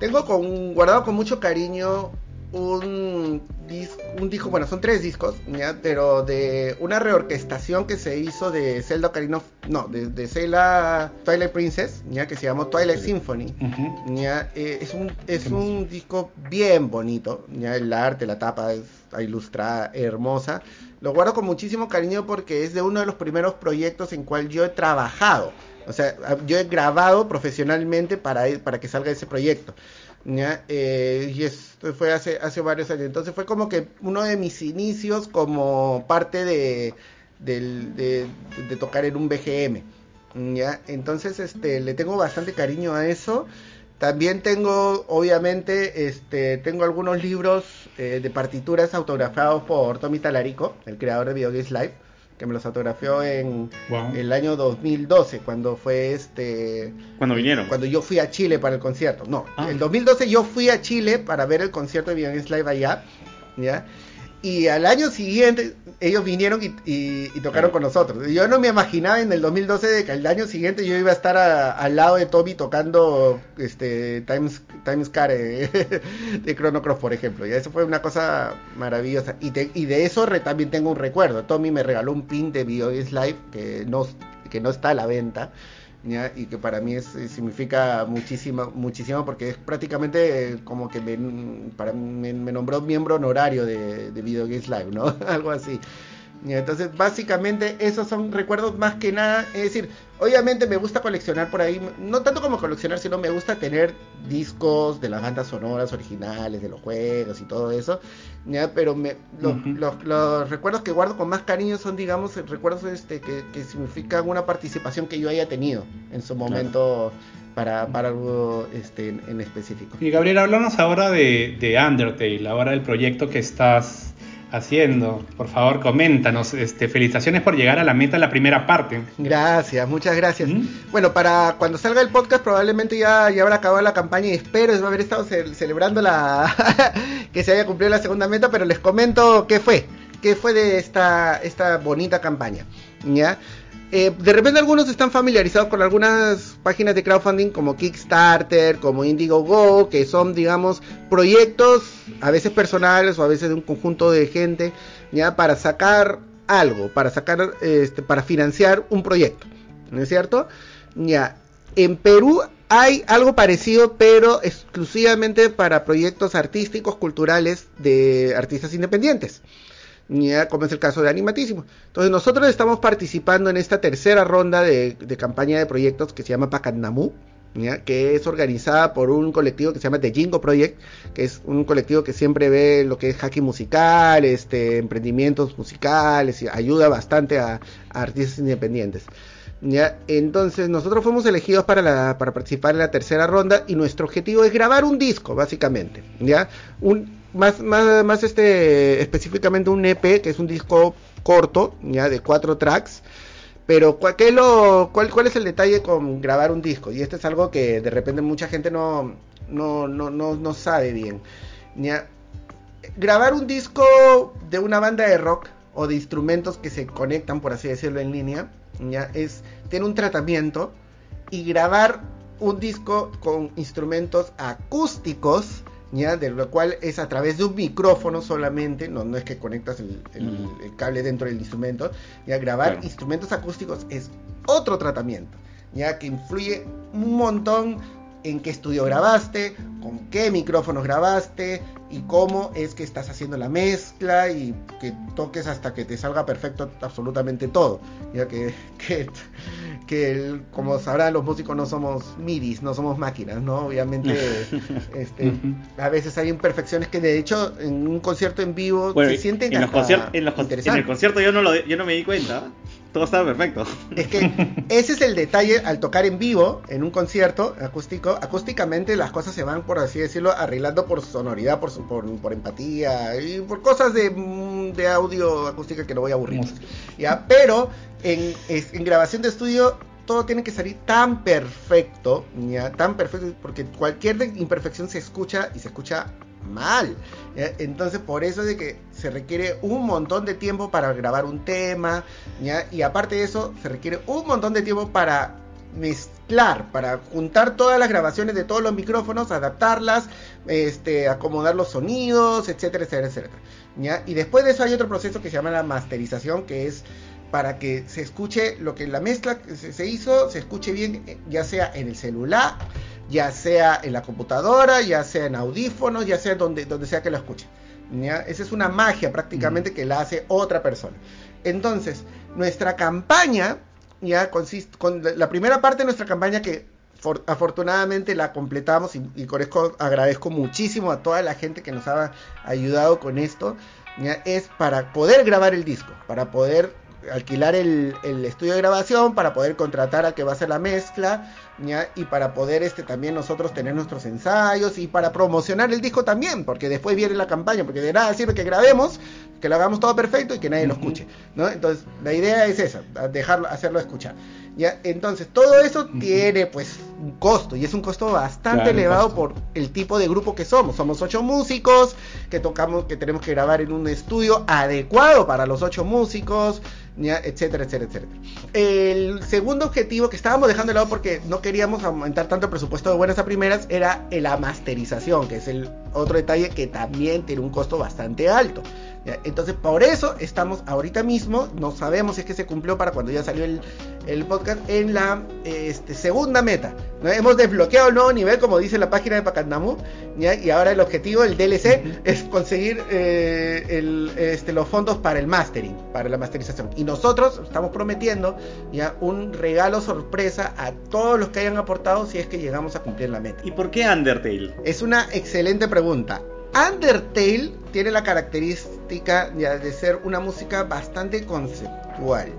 tengo con, guardado con mucho cariño un disco, un disco, bueno, son tres discos, ¿ya? pero de una reorquestación que se hizo de Zelda Ocarina of, no, de, de, Zelda Twilight Princess, ¿ya? que se llamó Twilight Symphony. ¿ya? Eh, es un, es un disco bien bonito, ¿ya? el arte, la tapa es ilustrada, hermosa. Lo guardo con muchísimo cariño porque es de uno de los primeros proyectos en cual yo he trabajado. O sea, yo he grabado profesionalmente para, para que salga ese proyecto. Eh, y esto fue hace, hace varios años. Entonces fue como que uno de mis inicios como parte de, de, de, tocar en un BGM. Entonces este, le tengo bastante cariño a eso. También tengo, obviamente, este, tengo algunos libros eh, de partituras autografiados por Tommy Talarico, el creador de Video Games Live que me los autografió en wow. el año 2012, cuando fue este... Cuando vinieron. Cuando yo fui a Chile para el concierto. No, ah. en 2012 yo fui a Chile para ver el concierto de Bionis Live allá, ¿ya? Y al año siguiente ellos vinieron y, y, y tocaron sí. con nosotros. Yo no me imaginaba en el 2012 de que el año siguiente yo iba a estar a, al lado de Tommy tocando este Times, Times Care de Chrono Cross, por ejemplo. Y eso fue una cosa maravillosa. Y, te, y de eso re, también tengo un recuerdo. Tommy me regaló un pin de BioGames Live que no, que no está a la venta. ¿Ya? y que para mí es, significa muchísimo, muchísimo porque es prácticamente como que me, para, me, me nombró miembro honorario de, de Video Games Live, ¿no? Algo así. Entonces, básicamente, esos son recuerdos más que nada. Es decir, obviamente me gusta coleccionar por ahí, no tanto como coleccionar, sino me gusta tener discos de las bandas sonoras originales, de los juegos y todo eso. ¿ya? Pero me, lo, uh -huh. los, los, recuerdos que guardo con más cariño son, digamos, recuerdos este, que, que, significan una participación que yo haya tenido en su momento. Claro. Para, para, algo este, en, en, específico. Y Gabriel, háblanos ahora de, de Undertale, ahora del proyecto que estás haciendo. Por favor, coméntanos. Este, felicitaciones por llegar a la meta de la primera parte. Gracias, muchas gracias. ¿Mm? Bueno, para cuando salga el podcast probablemente ya, ya habrá acabado la campaña y espero haber estado ce celebrando la que se haya cumplido la segunda meta, pero les comento qué fue, qué fue de esta, esta bonita campaña. ¿ya? Eh, de repente algunos están familiarizados con algunas páginas de crowdfunding como Kickstarter, como Indiegogo, que son, digamos, proyectos a veces personales o a veces de un conjunto de gente, ya para sacar algo, para sacar, este, para financiar un proyecto, ¿no es cierto? Ya, en Perú hay algo parecido, pero exclusivamente para proyectos artísticos, culturales de artistas independientes como es el caso de Animatísimo. Entonces nosotros estamos participando en esta tercera ronda de, de campaña de proyectos que se llama Pacanamu, que es organizada por un colectivo que se llama The Jingo Project, que es un colectivo que siempre ve lo que es hacking musical, este, emprendimientos musicales y ayuda bastante a, a artistas independientes. ¿Ya? Entonces nosotros fuimos elegidos para, la, para participar en la tercera ronda y nuestro objetivo es grabar un disco, básicamente. ¿ya? Un, más, más, más este, específicamente un EP, que es un disco corto, ya de cuatro tracks. Pero ¿cuál, lo, cuál, ¿cuál es el detalle con grabar un disco? Y esto es algo que de repente mucha gente no, no, no, no, no sabe bien. ¿ya? Grabar un disco de una banda de rock o de instrumentos que se conectan, por así decirlo, en línea, ya es tener un tratamiento y grabar un disco con instrumentos acústicos ¿ya? de lo cual es a través de un micrófono solamente, no, no es que conectas el, el, mm. el cable dentro del instrumento, ya grabar claro. instrumentos acústicos es otro tratamiento, ya que influye un montón en qué estudio grabaste, con qué micrófonos grabaste y cómo es que estás haciendo la mezcla y que toques hasta que te salga perfecto absolutamente todo. Ya que, que, que como sabrán los músicos no somos midis, no somos máquinas, ¿no? Obviamente este, a veces hay imperfecciones que de hecho en un concierto en vivo se sienten en los, en, los en el concierto yo no, lo, yo no me di cuenta todo estaba perfecto. Es que ese es el detalle al tocar en vivo, en un concierto acústico. Acústicamente las cosas se van, por así decirlo, arreglando por sonoridad, por, por, por empatía y por cosas de, mm, de, audio acústica que no voy a aburrir. ¿ya? Pero en, en grabación de estudio todo tiene que salir tan perfecto, ¿ya? tan perfecto, porque cualquier imperfección se escucha y se escucha mal. Entonces, por eso es de que se requiere un montón de tiempo para grabar un tema, y aparte de eso, se requiere un montón de tiempo para mezclar, para juntar todas las grabaciones de todos los micrófonos, adaptarlas, este, acomodar los sonidos, etcétera, etcétera, etcétera. Y después de eso hay otro proceso que se llama la masterización, que es para que se escuche lo que la mezcla se hizo, se escuche bien, eh, ya sea en el celular, ya sea en la computadora, ya sea en audífonos, ya sea donde, donde sea que lo escuche. Esa es una magia prácticamente que la hace otra persona. Entonces, nuestra campaña ya consiste con la primera parte de nuestra campaña que afortunadamente la completamos y, y, con esto agradezco muchísimo a toda la gente que nos ha ayudado con esto, ¿ya? es para poder grabar el disco, para poder alquilar el, el, estudio de grabación, para poder contratar a que va a hacer la mezcla, y para poder este, también nosotros tener nuestros ensayos y para promocionar el disco también, porque después viene la campaña, porque de nada sirve que grabemos, que lo hagamos todo perfecto y que nadie lo escuche, ¿no? Entonces, la idea es esa, dejarlo, hacerlo escuchar. ¿Ya? Entonces, todo eso tiene pues un costo y es un costo bastante elevado por el tipo de grupo que somos. Somos ocho músicos que tocamos, que tenemos que grabar en un estudio adecuado para los ocho músicos, etcétera, etcétera, etcétera. El segundo objetivo que estábamos dejando de lado porque no queríamos aumentar tanto el presupuesto de buenas a primeras era la masterización, que es el otro detalle que también tiene un costo bastante alto. Entonces, por eso estamos ahorita mismo, no sabemos si es que se cumplió para cuando ya salió el, podcast, en la este, segunda meta. Hemos desbloqueado el nuevo nivel, como dice la página de Pacandamu, y ahora el objetivo, el DLC, es conseguir eh, este, los fondos para el mastering, para la masterización. Y nosotros estamos prometiendo ya un regalo sorpresa a todos los que hayan aportado si es que llegamos a cumplir la meta. ¿Y por qué Undertale? Es una excelente pregunta. Undertale tiene la característica de ser una música bastante conceptual.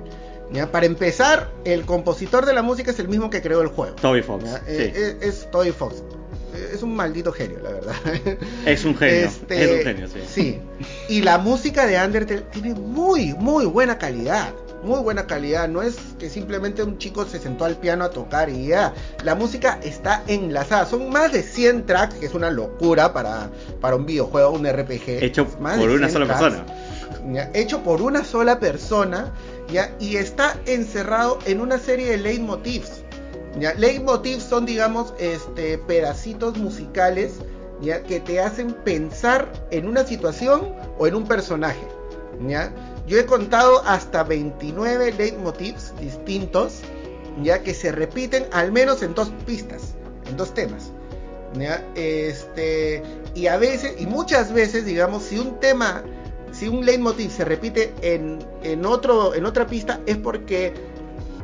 Para empezar, el compositor de la música es el mismo que creó el juego. Toby Fox. Eh, es, Toby Fox. Es un maldito genio, la verdad. Es un genio. Este, es un genio, sí. Sí. Y la música de Undertale tiene muy, muy buena calidad muy buena calidad. No es que simplemente un chico se sentó al piano a tocar y ya. La música está enlazada. Son más de 100 tracks, que es una locura para, para un videojuego, un RPG. Hecho por una sola persona. Hecho por una sola persona. Y está encerrado en una serie de leitmotivs. ¿ya? Leitmotivs son, digamos, este, pedacitos musicales que te hacen pensar en una situación o en un personaje. Yo he contado hasta 29 leitmotivs distintos, ya que se repiten al menos en dos pistas, en dos temas. Este, y a veces, y muchas veces, digamos, si un tema, si un leitmotiv se repite en, en, otro, en otra pista, es porque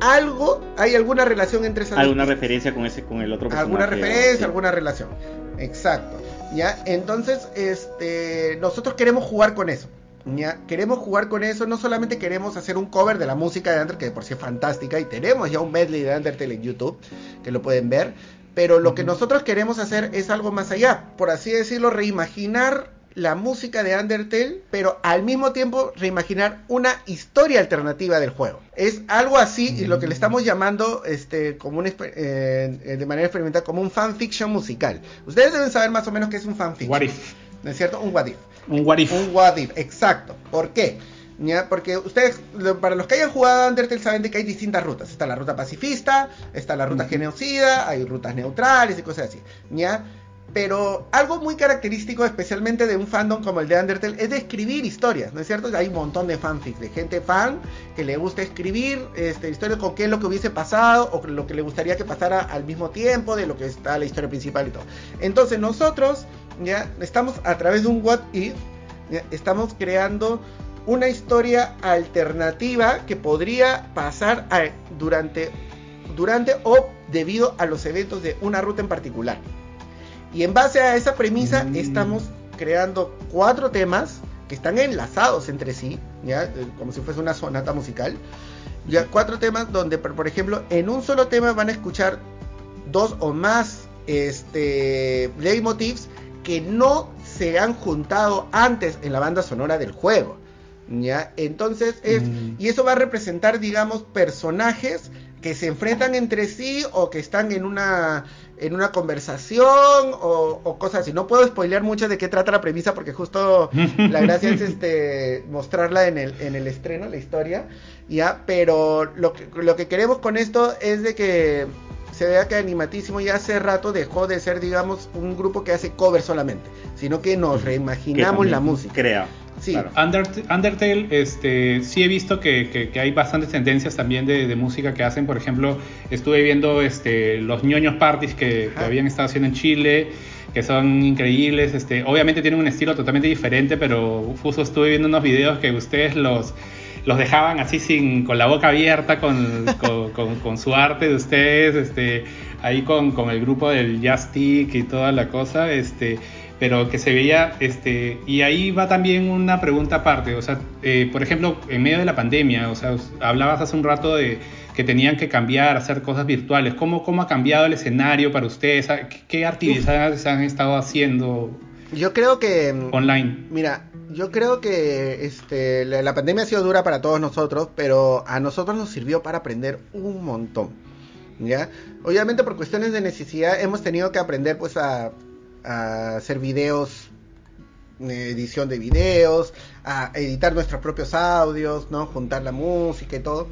algo, hay alguna relación entre esas Alguna referencia con ese, con el otro personaje. Alguna referencia, alguna relación. Exacto. ¿Ya? Entonces, este, nosotros queremos jugar con eso. Queremos jugar con eso, no solamente queremos hacer un cover de la música de Undertale, que de por sí es fantástica, y tenemos ya un medley de Undertale en YouTube, que lo pueden ver, pero lo que nosotros queremos hacer es algo más allá, por así decirlo, reimaginar la música de Undertale, pero al mismo tiempo reimaginar una historia alternativa del juego. Es algo así, y lo que le estamos llamando este, como un, eh, eh, de manera experimental como un fanfiction musical. Ustedes deben saber más o menos qué es un fanfiction. What if. ¿No es cierto? Un what if. Un what if. Un what if, exacto. ¿Por qué? ¿Ya? Porque ustedes, para los que hayan jugado a Undertale, saben de que hay distintas rutas. Está la ruta pacifista, está la ruta genocida, hay rutas neutrales y cosas así. ¿Ya? Pero algo muy característico, especialmente de un fandom como el de Undertale, es de escribir historias, ¿no es cierto? Hay un montón de fanfics, de gente fan que le gusta escribir este, historias con qué es lo que hubiese pasado o lo que le gustaría que pasara al mismo tiempo de lo que está la historia principal y todo. Entonces nosotros ya estamos a través de un What If, estamos creando una historia alternativa que podría pasar durante, durante o debido a los eventos de una ruta en particular. Y en base a esa premisa mm. estamos creando cuatro temas que están enlazados entre sí, ¿ya? Eh, como si fuese una sonata musical. Ya, cuatro temas donde, por ejemplo, en un solo tema van a escuchar dos o más este, leitmotivs que no se han juntado antes en la banda sonora del juego. ¿ya? Entonces es, mm. y eso va a representar, digamos, personajes que se enfrentan entre sí o que están en una en una conversación o, cosas así. No puedo spoilear mucho de qué trata la premisa porque justo la gracia es este mostrarla en el, en el estreno, la historia, ya, pero lo que, lo que queremos con esto es de que se vea que Animatísimo ya hace rato dejó de ser, digamos, un grupo que hace cover solamente, sino que nos reimaginamos la música. Crea. Sí. Undertale, este, sí he visto que, hay bastantes tendencias también de, música que hacen. Por ejemplo, estuve viendo este, los ñoños parties que, habían estado haciendo en Chile, que son increíbles. Este, obviamente tienen un estilo totalmente diferente, pero justo estuve viendo unos videos que ustedes los los dejaban así sin con la boca abierta con, con, su arte de ustedes, este, ahí con, el grupo del Justic y toda la cosa, este, pero que se veía, este, y ahí va también una pregunta aparte, o sea, eh, por ejemplo, en medio de la pandemia, o sea, hablabas hace un rato de que tenían que cambiar, hacer cosas virtuales, ¿cómo, cómo ha cambiado el escenario para ustedes? ¿Qué actividades han estado haciendo? Yo creo que... Online. Mira, yo creo que este, la, pandemia ha sido dura para todos nosotros, pero a nosotros nos sirvió para aprender un montón. ¿Ya? Obviamente por cuestiones de necesidad hemos tenido que aprender pues a, hacer videos, edición de videos, a editar nuestros propios audios, ¿no? Juntar la música y todo.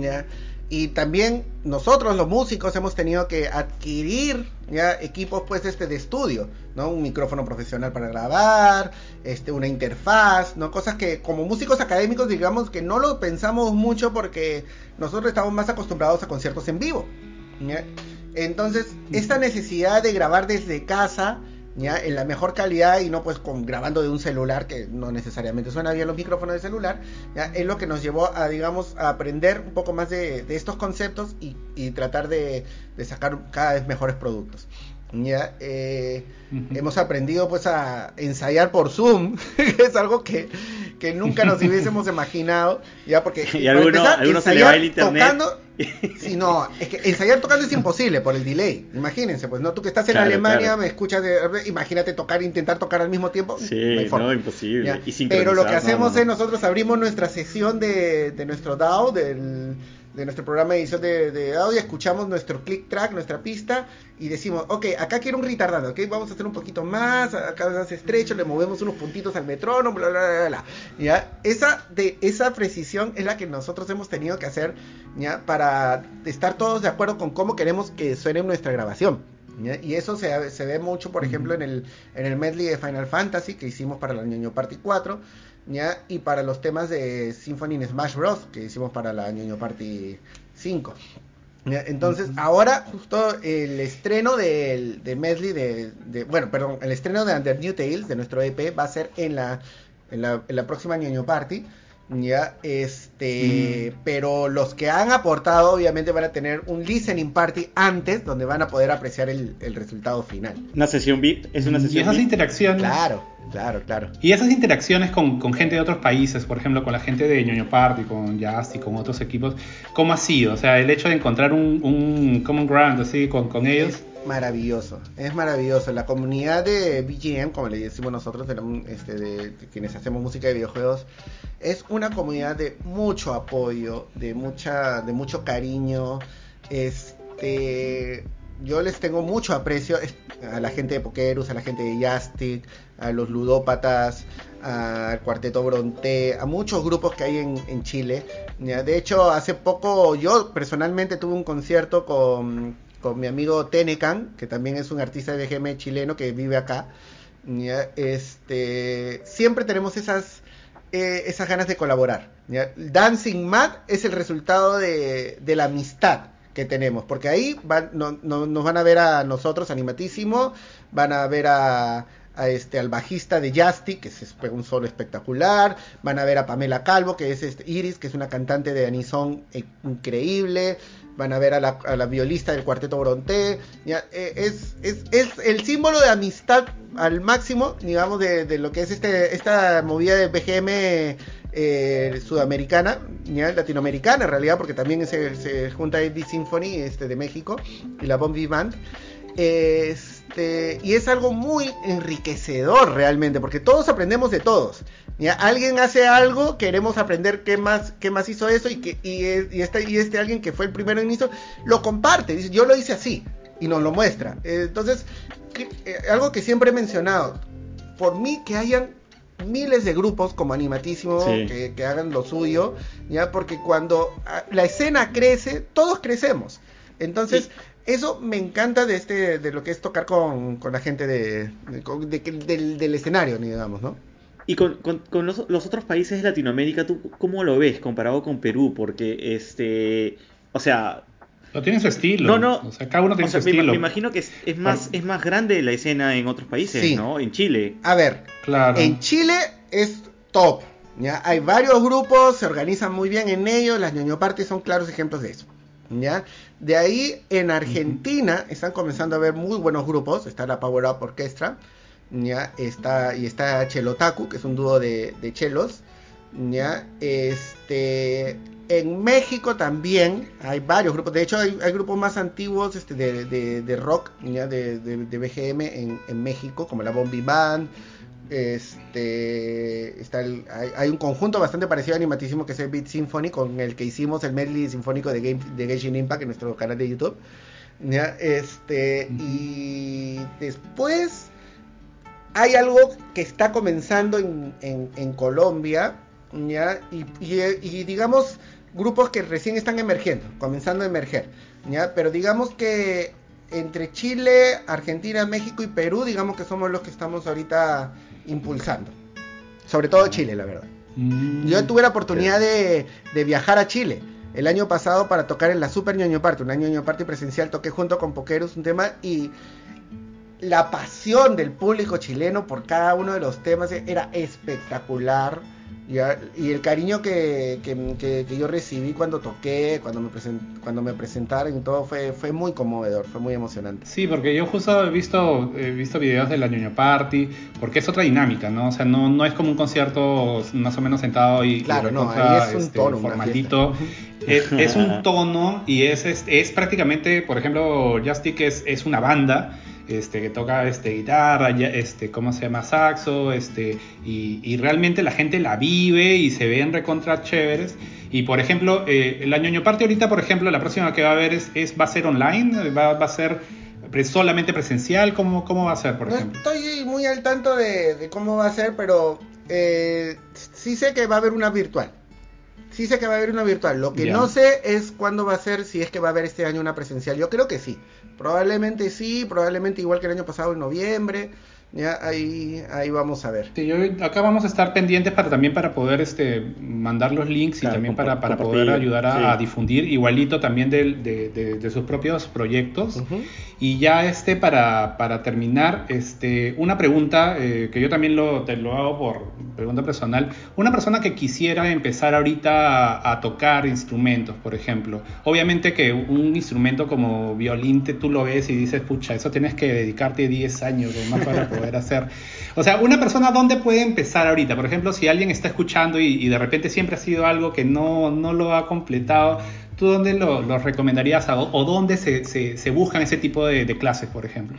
¿Ya? y también nosotros los músicos hemos tenido que adquirir ya equipos pues este de estudio, ¿no? Un micrófono profesional para grabar, este una interfaz, ¿no? Cosas que como músicos académicos digamos que no lo pensamos mucho porque nosotros estamos más acostumbrados a conciertos en vivo. Entonces, esta necesidad de grabar desde casa ¿ya? en la mejor calidad y no pues con grabando de un celular que no necesariamente suena bien los micrófonos de celular ¿ya? es lo que nos llevó a digamos a aprender un poco más de, estos conceptos y, tratar de, de, sacar cada vez mejores productos ya eh, hemos aprendido pues a ensayar por Zoom es algo que, que nunca nos hubiésemos imaginado ya porque y alguno, se le va el internet. tocando, si no es que ensayar tocando es imposible por el delay imagínense pues no tú que estás en Alemania me escuchas de, imagínate tocar intentar tocar al mismo tiempo sí no, imposible. pero lo que hacemos es nosotros abrimos nuestra sesión de, de nuestro DAO del de nuestro programa de edición de, audio, escuchamos nuestro click track, nuestra pista, y decimos, ok, acá quiero un retardado, ok, vamos a hacer un poquito más, acá más estrecho, le movemos unos puntitos al metrónomo, bla, bla, bla, bla. ¿ya? Esa, de, esa precisión es la que nosotros hemos tenido que hacer, ¿ya? Para estar todos de acuerdo con cómo queremos que suene nuestra grabación. Y eso se, se, ve mucho, por ejemplo, en el, en el medley de Final Fantasy que hicimos para la Ñoño Party 4, ¿ya? Y para los temas de Symphony in Smash Bros. que hicimos para la Ñoño Party 5. Entonces, ahora justo el estreno del, de medley de, bueno, perdón, el estreno de Under New Tales de nuestro EP va a ser en la, en la, en la próxima Ñoño Party. Ya, este, mm. pero los que han aportado obviamente van a tener un listening party antes donde van a poder apreciar el, resultado final. Una sesión VIP, es una sesión. Y esas interacciones. Claro, claro, claro. Y esas interacciones con, gente de otros países, por ejemplo, con la gente de ñoño Party, con Just y con otros equipos, ¿cómo ha sido? O sea, el hecho de encontrar un, un common ground así con, con ellos maravilloso, es maravilloso. La comunidad de BGM, como le decimos nosotros, este, de, quienes hacemos música de videojuegos, es una comunidad de mucho apoyo, de mucha, de mucho cariño. Este, yo les tengo mucho aprecio a la gente de Pokerus, a la gente de Yastic, a los ludópatas, al Cuarteto Bronte, a muchos grupos que hay en, en Chile. De hecho, hace poco yo personalmente tuve un concierto con con mi amigo Tenecan, que también es un artista de BGM chileno que vive acá. Este, siempre tenemos esas, eh, ganas de colaborar. Dancing Mad es el resultado de, la amistad que tenemos, porque ahí van, no, nos van a ver a nosotros animatísimo, van a ver a, a este, al bajista de Justy, que es un solo espectacular. Van a ver a Pamela Calvo, que es este, Iris, que es una cantante de Anisón eh, increíble. Van a ver a la, violista del Cuarteto Bronté. Ya, eh, es, es, es, el símbolo de amistad al máximo, digamos, de, de lo que es este, esta movida de BGM eh, sudamericana, latinoamericana en realidad, porque también se, se junta Eddie Symphony este, de México y la Bombi Band. Este, y es algo muy enriquecedor realmente, porque todos aprendemos de todos. ¿ya? Alguien hace algo, queremos aprender qué más, qué más hizo eso, y, que, y, y, este, y este alguien que fue el primero en eso, lo comparte, dice, yo lo hice así, y nos lo muestra. Eh, entonces, que, eh, algo que siempre he mencionado, por mí que hayan miles de grupos como Animatísimo Sí. que, que hagan lo suyo, ya porque cuando ah, la escena crece, todos crecemos. Entonces, eso me encanta de este, de lo que es tocar con, con la gente de, de- con- de- del, del escenario, digamos, ¿no? Y con, con- con los, los otros países de Latinoamérica, ¿tú cómo lo ves comparado con Perú? Porque, este, o sea, Pero tiene su estilo. No, no. O sea, cada uno o tiene sea, su me, estilo. me imagino que es, es más, es más grande la escena en otros países, Sí. ¿no? En Chile. A ver, Claro. En Chile es top. ¿ya? Hay varios grupos, se organizan muy bien en ellos, las ñoño parties son claros ejemplos de eso. ¿Ya? De ahí en Argentina están comenzando a haber muy buenos grupos, está la Power Up Orchestra, ¿ya? Está, y está Chelotaku, que es un dúo de, de chelos. ¿ya? Este, en México también hay varios grupos, de hecho hay, hay grupos más antiguos este, de, de- de rock, ¿ya? De, de- de BGM en, en México, como la Bombi Band. Este, está el- hay, hay un conjunto bastante parecido a Animatísimo que es el Beat Symphony, con el que hicimos el medley sinfónico de, Game, de Genshin Impact en nuestro canal de YouTube. ¿ya? Este, y después hay algo que está comenzando en, en- en Colombia, ¿ya? Y, y- y digamos grupos que recién están emergiendo, comenzando a emerger, ¿ya? Pero digamos que entre Chile, Argentina, México y Perú, digamos que somos los que estamos ahorita impulsando. Sobre todo Chile, la verdad. Mm. Yo tuve la oportunidad de, de viajar a Chile el año pasado para tocar en la Super ñoño Party, una ñoño Party presencial, toqué junto con Pokerus un tema y la pasión del público chileno por cada uno de los temas era espectacular. ¿Ya? Y el cariño que, que- que- que yo recibí cuando toqué, cuando me, present- cuando me presentaron y todo, fue, fue muy conmovedor, fue muy emocionante. Sí, porque yo justo he visto, he visto videos de la ñoño Party, porque es otra dinámica, ¿no? O sea, no, no es como un concierto más o menos sentado y, y Claro, no, recontra, ahí es un tono, una formalito. Es, es un tono y es, es, es prácticamente, por ejemplo, Justic es, es una banda este, que toca este, guitarra, este, ¿cómo se llama? Saxo, este, y, y realmente la gente la vive y se ven recontra chéveres. Y por ejemplo, eh, la ñoño parte ahorita, por ejemplo, la próxima que va a haber es, es va a ser online, va, va a ser solamente presencial, ¿cómo, cómo va a ser, por no ejemplo? estoy muy al tanto de, de cómo va a ser, pero eh, sí sé que va a haber una virtual. Sí sé que va a haber una virtual. Lo que Ya. no sé es cuándo va a ser, si es que va a haber este año una presencial. Yo creo que sí. Probablemente sí, probablemente igual que el año pasado en noviembre. Ya ahí, ahí vamos a ver. Sí, yo- acá vamos a estar pendientes para también para poder este, mandar los links Claro, y también para, para poder ayudar a, sí. a difundir igualito también del- de, de- de sus propios proyectos. Ujú. Y ya este para, para terminar, este, una pregunta eh, que yo también lo, te lo hago por pregunta personal. Una persona que quisiera empezar ahorita a, a tocar instrumentos, por ejemplo. Obviamente que un instrumento como violín te, tú lo ves y dices, pucha, eso tienes que dedicarte 10 años o más para poder hacer. O sea, una persona, ¿dónde puede empezar ahorita? Por ejemplo, si alguien está escuchando y, y de repente siempre ha sido algo que no, no lo ha completado, ¿tú dónde lo, lo recomendarías o, o dónde se, se, se buscan ese tipo de, de clases, por ejemplo?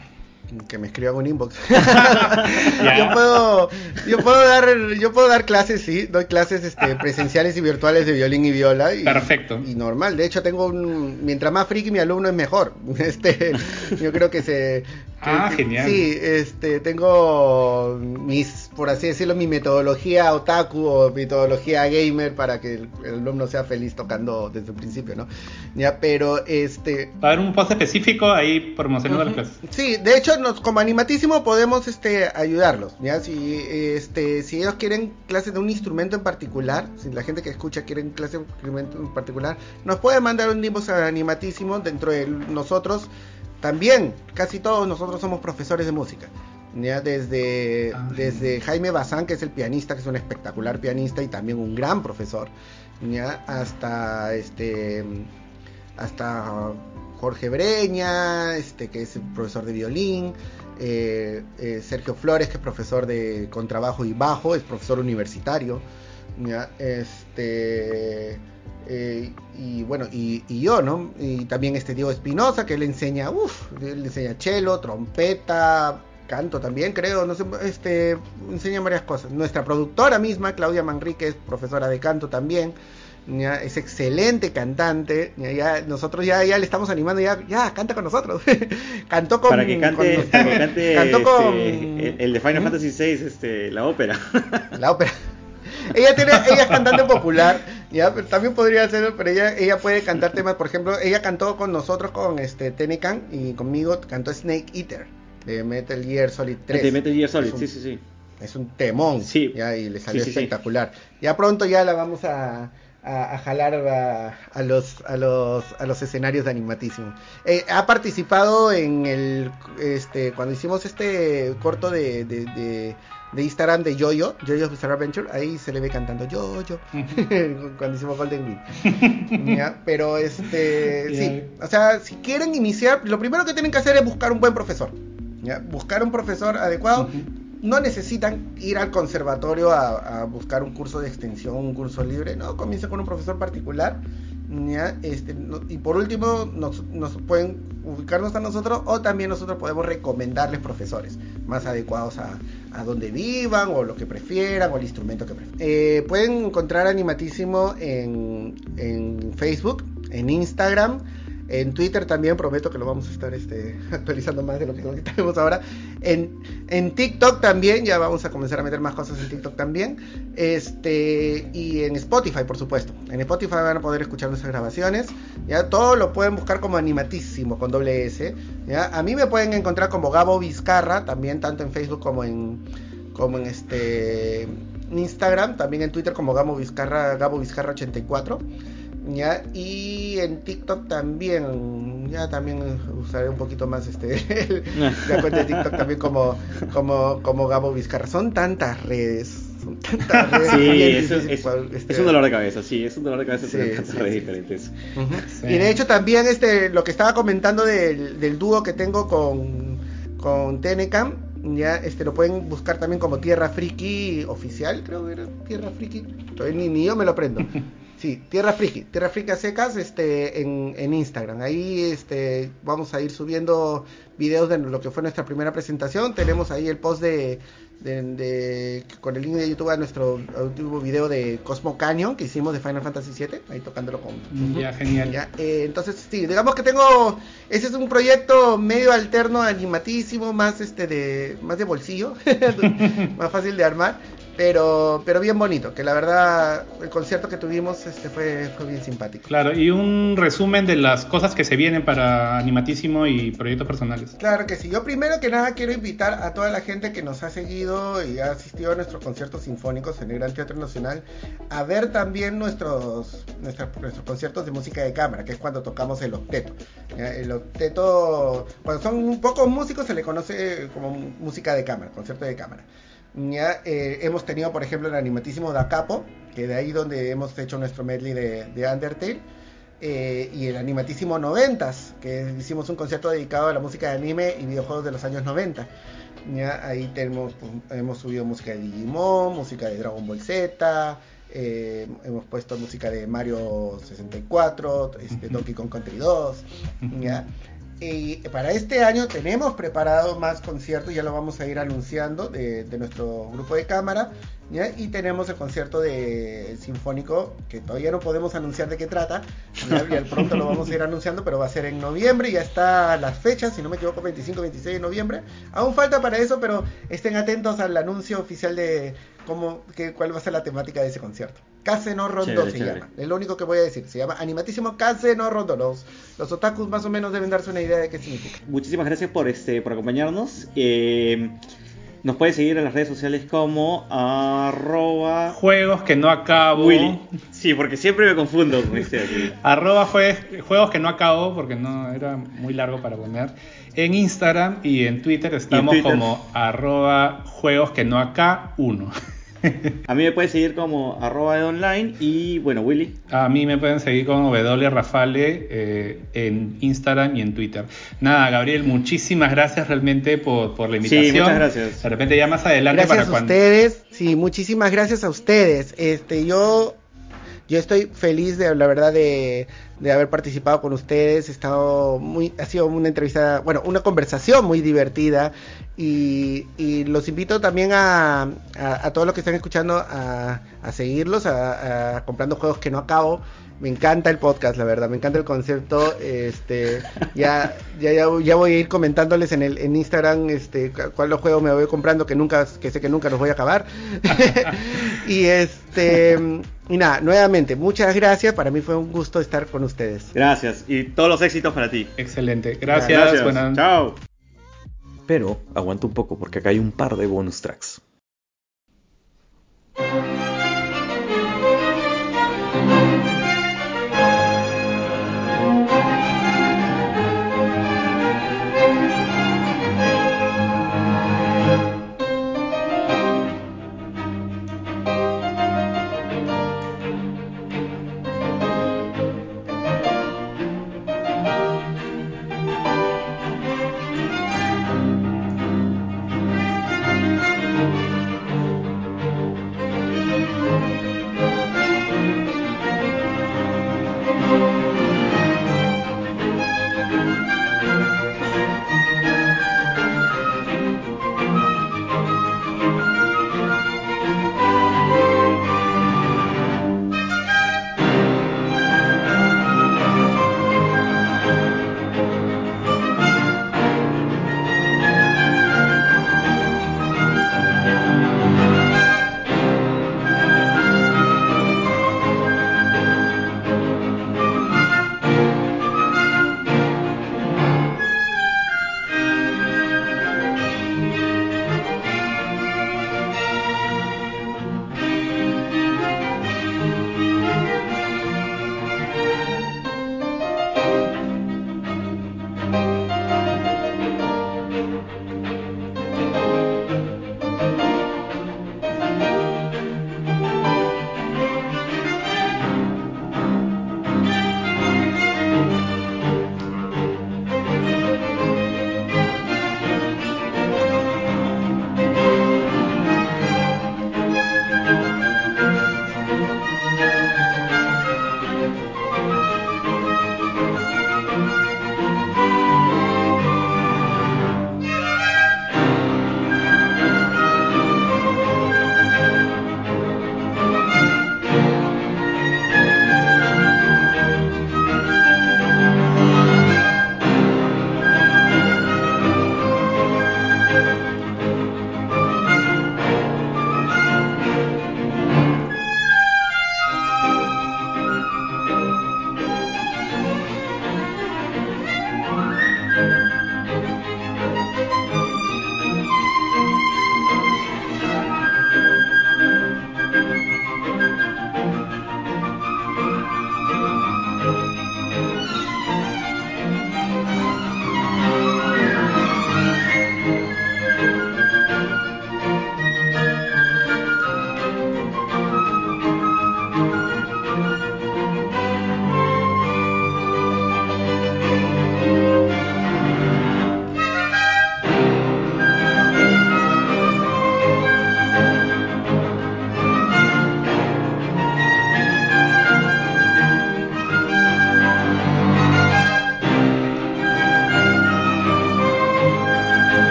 Que me escriban un inbox. Yo puedo, yo puedo dar, yo puedo dar clases, sí, doy clases este, presenciales y virtuales de violín y viola. Y, Perfecto. Y normal, de hecho tengo un, mientras más friki mi alumno es mejor. Este, yo creo que se. Ah, que- genial. Sí, este, tengo mis, por así decirlo, mi metodología otaku o metodología gamer para que el, el alumno sea feliz tocando desde el principio, ¿no? Ya, pero este, Va a haber un post específico ahí promocionando las clases. Sí, de hecho, nos, como animatísimo podemos este, ayudarlos. ¿ya? Si, este, si ellos quieren clases de un instrumento en particular, si la gente que escucha quiere clase de un instrumento en particular, nos pueden mandar un inbox a animatísimo. Dentro de nosotros, también, casi todos nosotros somos profesores de música. Ya desde, ah, desde Jaime Bazán, que es el pianista, que es un espectacular pianista y también un gran profesor, ya hasta este hasta Jorge Breña, este que es profesor de violín, eh, eh, Sergio Flores, que es profesor de contrabajo y bajo, es profesor universitario, ya este eh, y bueno, y, yo, ¿no? Y también este Diego Espinosa, que le enseña, uff, le enseña cello, trompeta, canto también, creo, no sé, este, enseña varias cosas. Nuestra productora misma, Claudia Manrique, es profesora de canto también. es excelente cantante. Ya, nosotros ya, ya le estamos animando, ya, ya canta con nosotros. cantó con. Para que cante, para que cante cantó este, el, de Final Fantasy VI, este, la ópera. La ópera. ella tiene, ella es cantante popular, ya, también podría ser, pero ella, ella puede cantar temas, por ejemplo, ella cantó con nosotros con este Tenecan y conmigo cantó Snake Eater de Metal Gear Solid 3. De Metal Gear Solid, sí, sí, sí. Es un temón, sí. ya, y le salió espectacular. Ya pronto ya la vamos a, a, jalar a, los, a, los, a los escenarios de animatísimo. Eh, ha participado en el, este, cuando hicimos este corto de, de de Instagram de Yoyo, Yoyo's Bizarre Adventure, ahí se le ve cantando Yoyo cuando hicimos Golden Wing. Pero este, sí, o sea, si quieren iniciar, lo primero que tienen que hacer es buscar un buen profesor. ¿ya? Buscar un profesor adecuado. No necesitan ir al conservatorio a, a, buscar un curso de extensión, un curso libre, no, comienza con un profesor particular este, y por último, nos, pueden ubicarnos a nosotros o también nosotros podemos recomendarles profesores más adecuados a, a donde vivan o lo que prefieran o el instrumento que prefieran. Eh, pueden encontrar Animatísimo en, en Facebook, en Instagram en Twitter también prometo que lo vamos a estar este, actualizando más de lo que, tenemos ahora. En, TikTok también, ya vamos a comenzar a meter más cosas en TikTok también. Este, y en Spotify, por supuesto. En Spotify van a poder escuchar nuestras grabaciones. Ya todo lo pueden buscar como animatísimo con doble S. A mí me pueden encontrar como Gabo Vizcarra, también tanto en Facebook como en, como en este Instagram, también en Twitter como Gabo Vizcarra, Gabo Vizcarra 84. ¿Ya? Y en TikTok también, ya también usaré un poquito más este la cuenta de TikTok también como, como, como Gabo Vizcarra. Son tantas redes. Son tantas redes. Sí, es, este, es, un dolor de cabeza, sí, es un dolor de cabeza tener tantas redes diferentes. Y de hecho también este lo que estaba comentando del, del dúo que tengo con, con Tenecam, ya este lo pueden buscar también como Tierra Friki oficial, creo que era Tierra Friki. Ni, ni yo me lo aprendo. Sí, Tierra Friki, Tierra Friki secas este, en, en, Instagram. Ahí este, vamos a ir subiendo videos de lo que fue nuestra primera presentación. Tenemos ahí el post de, de, con el link de YouTube a nuestro último video de Cosmo Canyon que hicimos de Final Fantasy VII, ahí tocándolo con... Ya, genial. Eh, entonces, sí, digamos que tengo, ese es un proyecto medio alterno, animatísimo, más este de, más de bolsillo, más fácil de armar, pero, pero bien bonito, que la verdad el concierto que tuvimos este fue, fue bien simpático. Claro, y un resumen de las cosas que se vienen para Animatísimo y proyectos personales. Claro que sí, yo primero que nada quiero invitar a toda la gente que nos ha seguido y ha asistido a nuestros conciertos sinfónicos en el Gran Teatro Nacional a ver también nuestros, nuestros, nuestros conciertos de música de cámara, que es cuando tocamos el octeto. El octeto, cuando son pocos músicos se le conoce como música de cámara, concierto de cámara. Ya, eh, hemos tenido, por ejemplo, el animatísimo Da Capo, que de ahí donde hemos hecho nuestro medley de, de Undertale. Eh, y el animatísimo Noventas, que hicimos un concierto dedicado a la música de anime y videojuegos de los años 90. ¿ya? Ahí tenemos, pues, hemos subido música de Digimon, música de Dragon Ball Z, eh, hemos puesto música de Mario 64, este, Donkey Kong Country 2. ¿ya? Y para este año tenemos preparado más conciertos, ya lo vamos a ir anunciando de, nuestro grupo de cámara. Y tenemos el concierto de Sinfónico, que todavía no podemos anunciar de qué trata. ¿ya? Pronto lo vamos a ir anunciando, pero va a ser en noviembre. Ya está las fechas, si no me equivoco, 25, 26 de noviembre. Aún falta para eso, pero estén atentos al anuncio oficial de cómo, que, cuál va a ser la temática de ese concierto. Case no Rondo se llama. Es lo único que voy a decir. Se llama animatísimo Case no Rondo. Los, los otakus más o menos deben darse una idea de qué significa. Muchísimas gracias por este por acompañarnos. Eh, Nos puede seguir en las redes sociales como arroba Juegos que no acabo. Willy. Sí, porque siempre me confundo con este aquí. Arroba jue- juegos que no acabo porque no era muy largo para poner. En Instagram y en Twitter estamos Twitter? como arroba juegos que no acá uno. A mí me puede seguir como arroba de online y bueno, Willy. A mí me pueden seguir como W Rafale eh, en Instagram y en Twitter. Nada, Gabriel, muchísimas gracias realmente por, por la Sí, invitación. muchas gracias. De repente ya más adelante Gracias para a cuando... ustedes, sí, muchísimas gracias a ustedes. Este, yo, yo estoy feliz de la verdad de, de haber participado con ustedes. He estado muy, ha sido una entrevista, bueno, una conversación muy divertida y, los invito también a, a, a todos los que están escuchando a, a seguirlos, a, a comprando juegos que no acabo. Me encanta el podcast, la verdad, me encanta el concepto. Este, ya, ya, ya, ya voy a ir comentándoles en el en Instagram, este, cu- cuál los juegos me voy comprando que nunca, que sé que nunca los voy a acabar. y este, y nada, nuevamente, muchas gracias. Para mí fue un gusto estar con ustedes. Gracias y todos los éxitos para ti. Excelente. Gracias. buenas- Chao. Pero aguanta un poco porque acá hay un par de bonus tracks.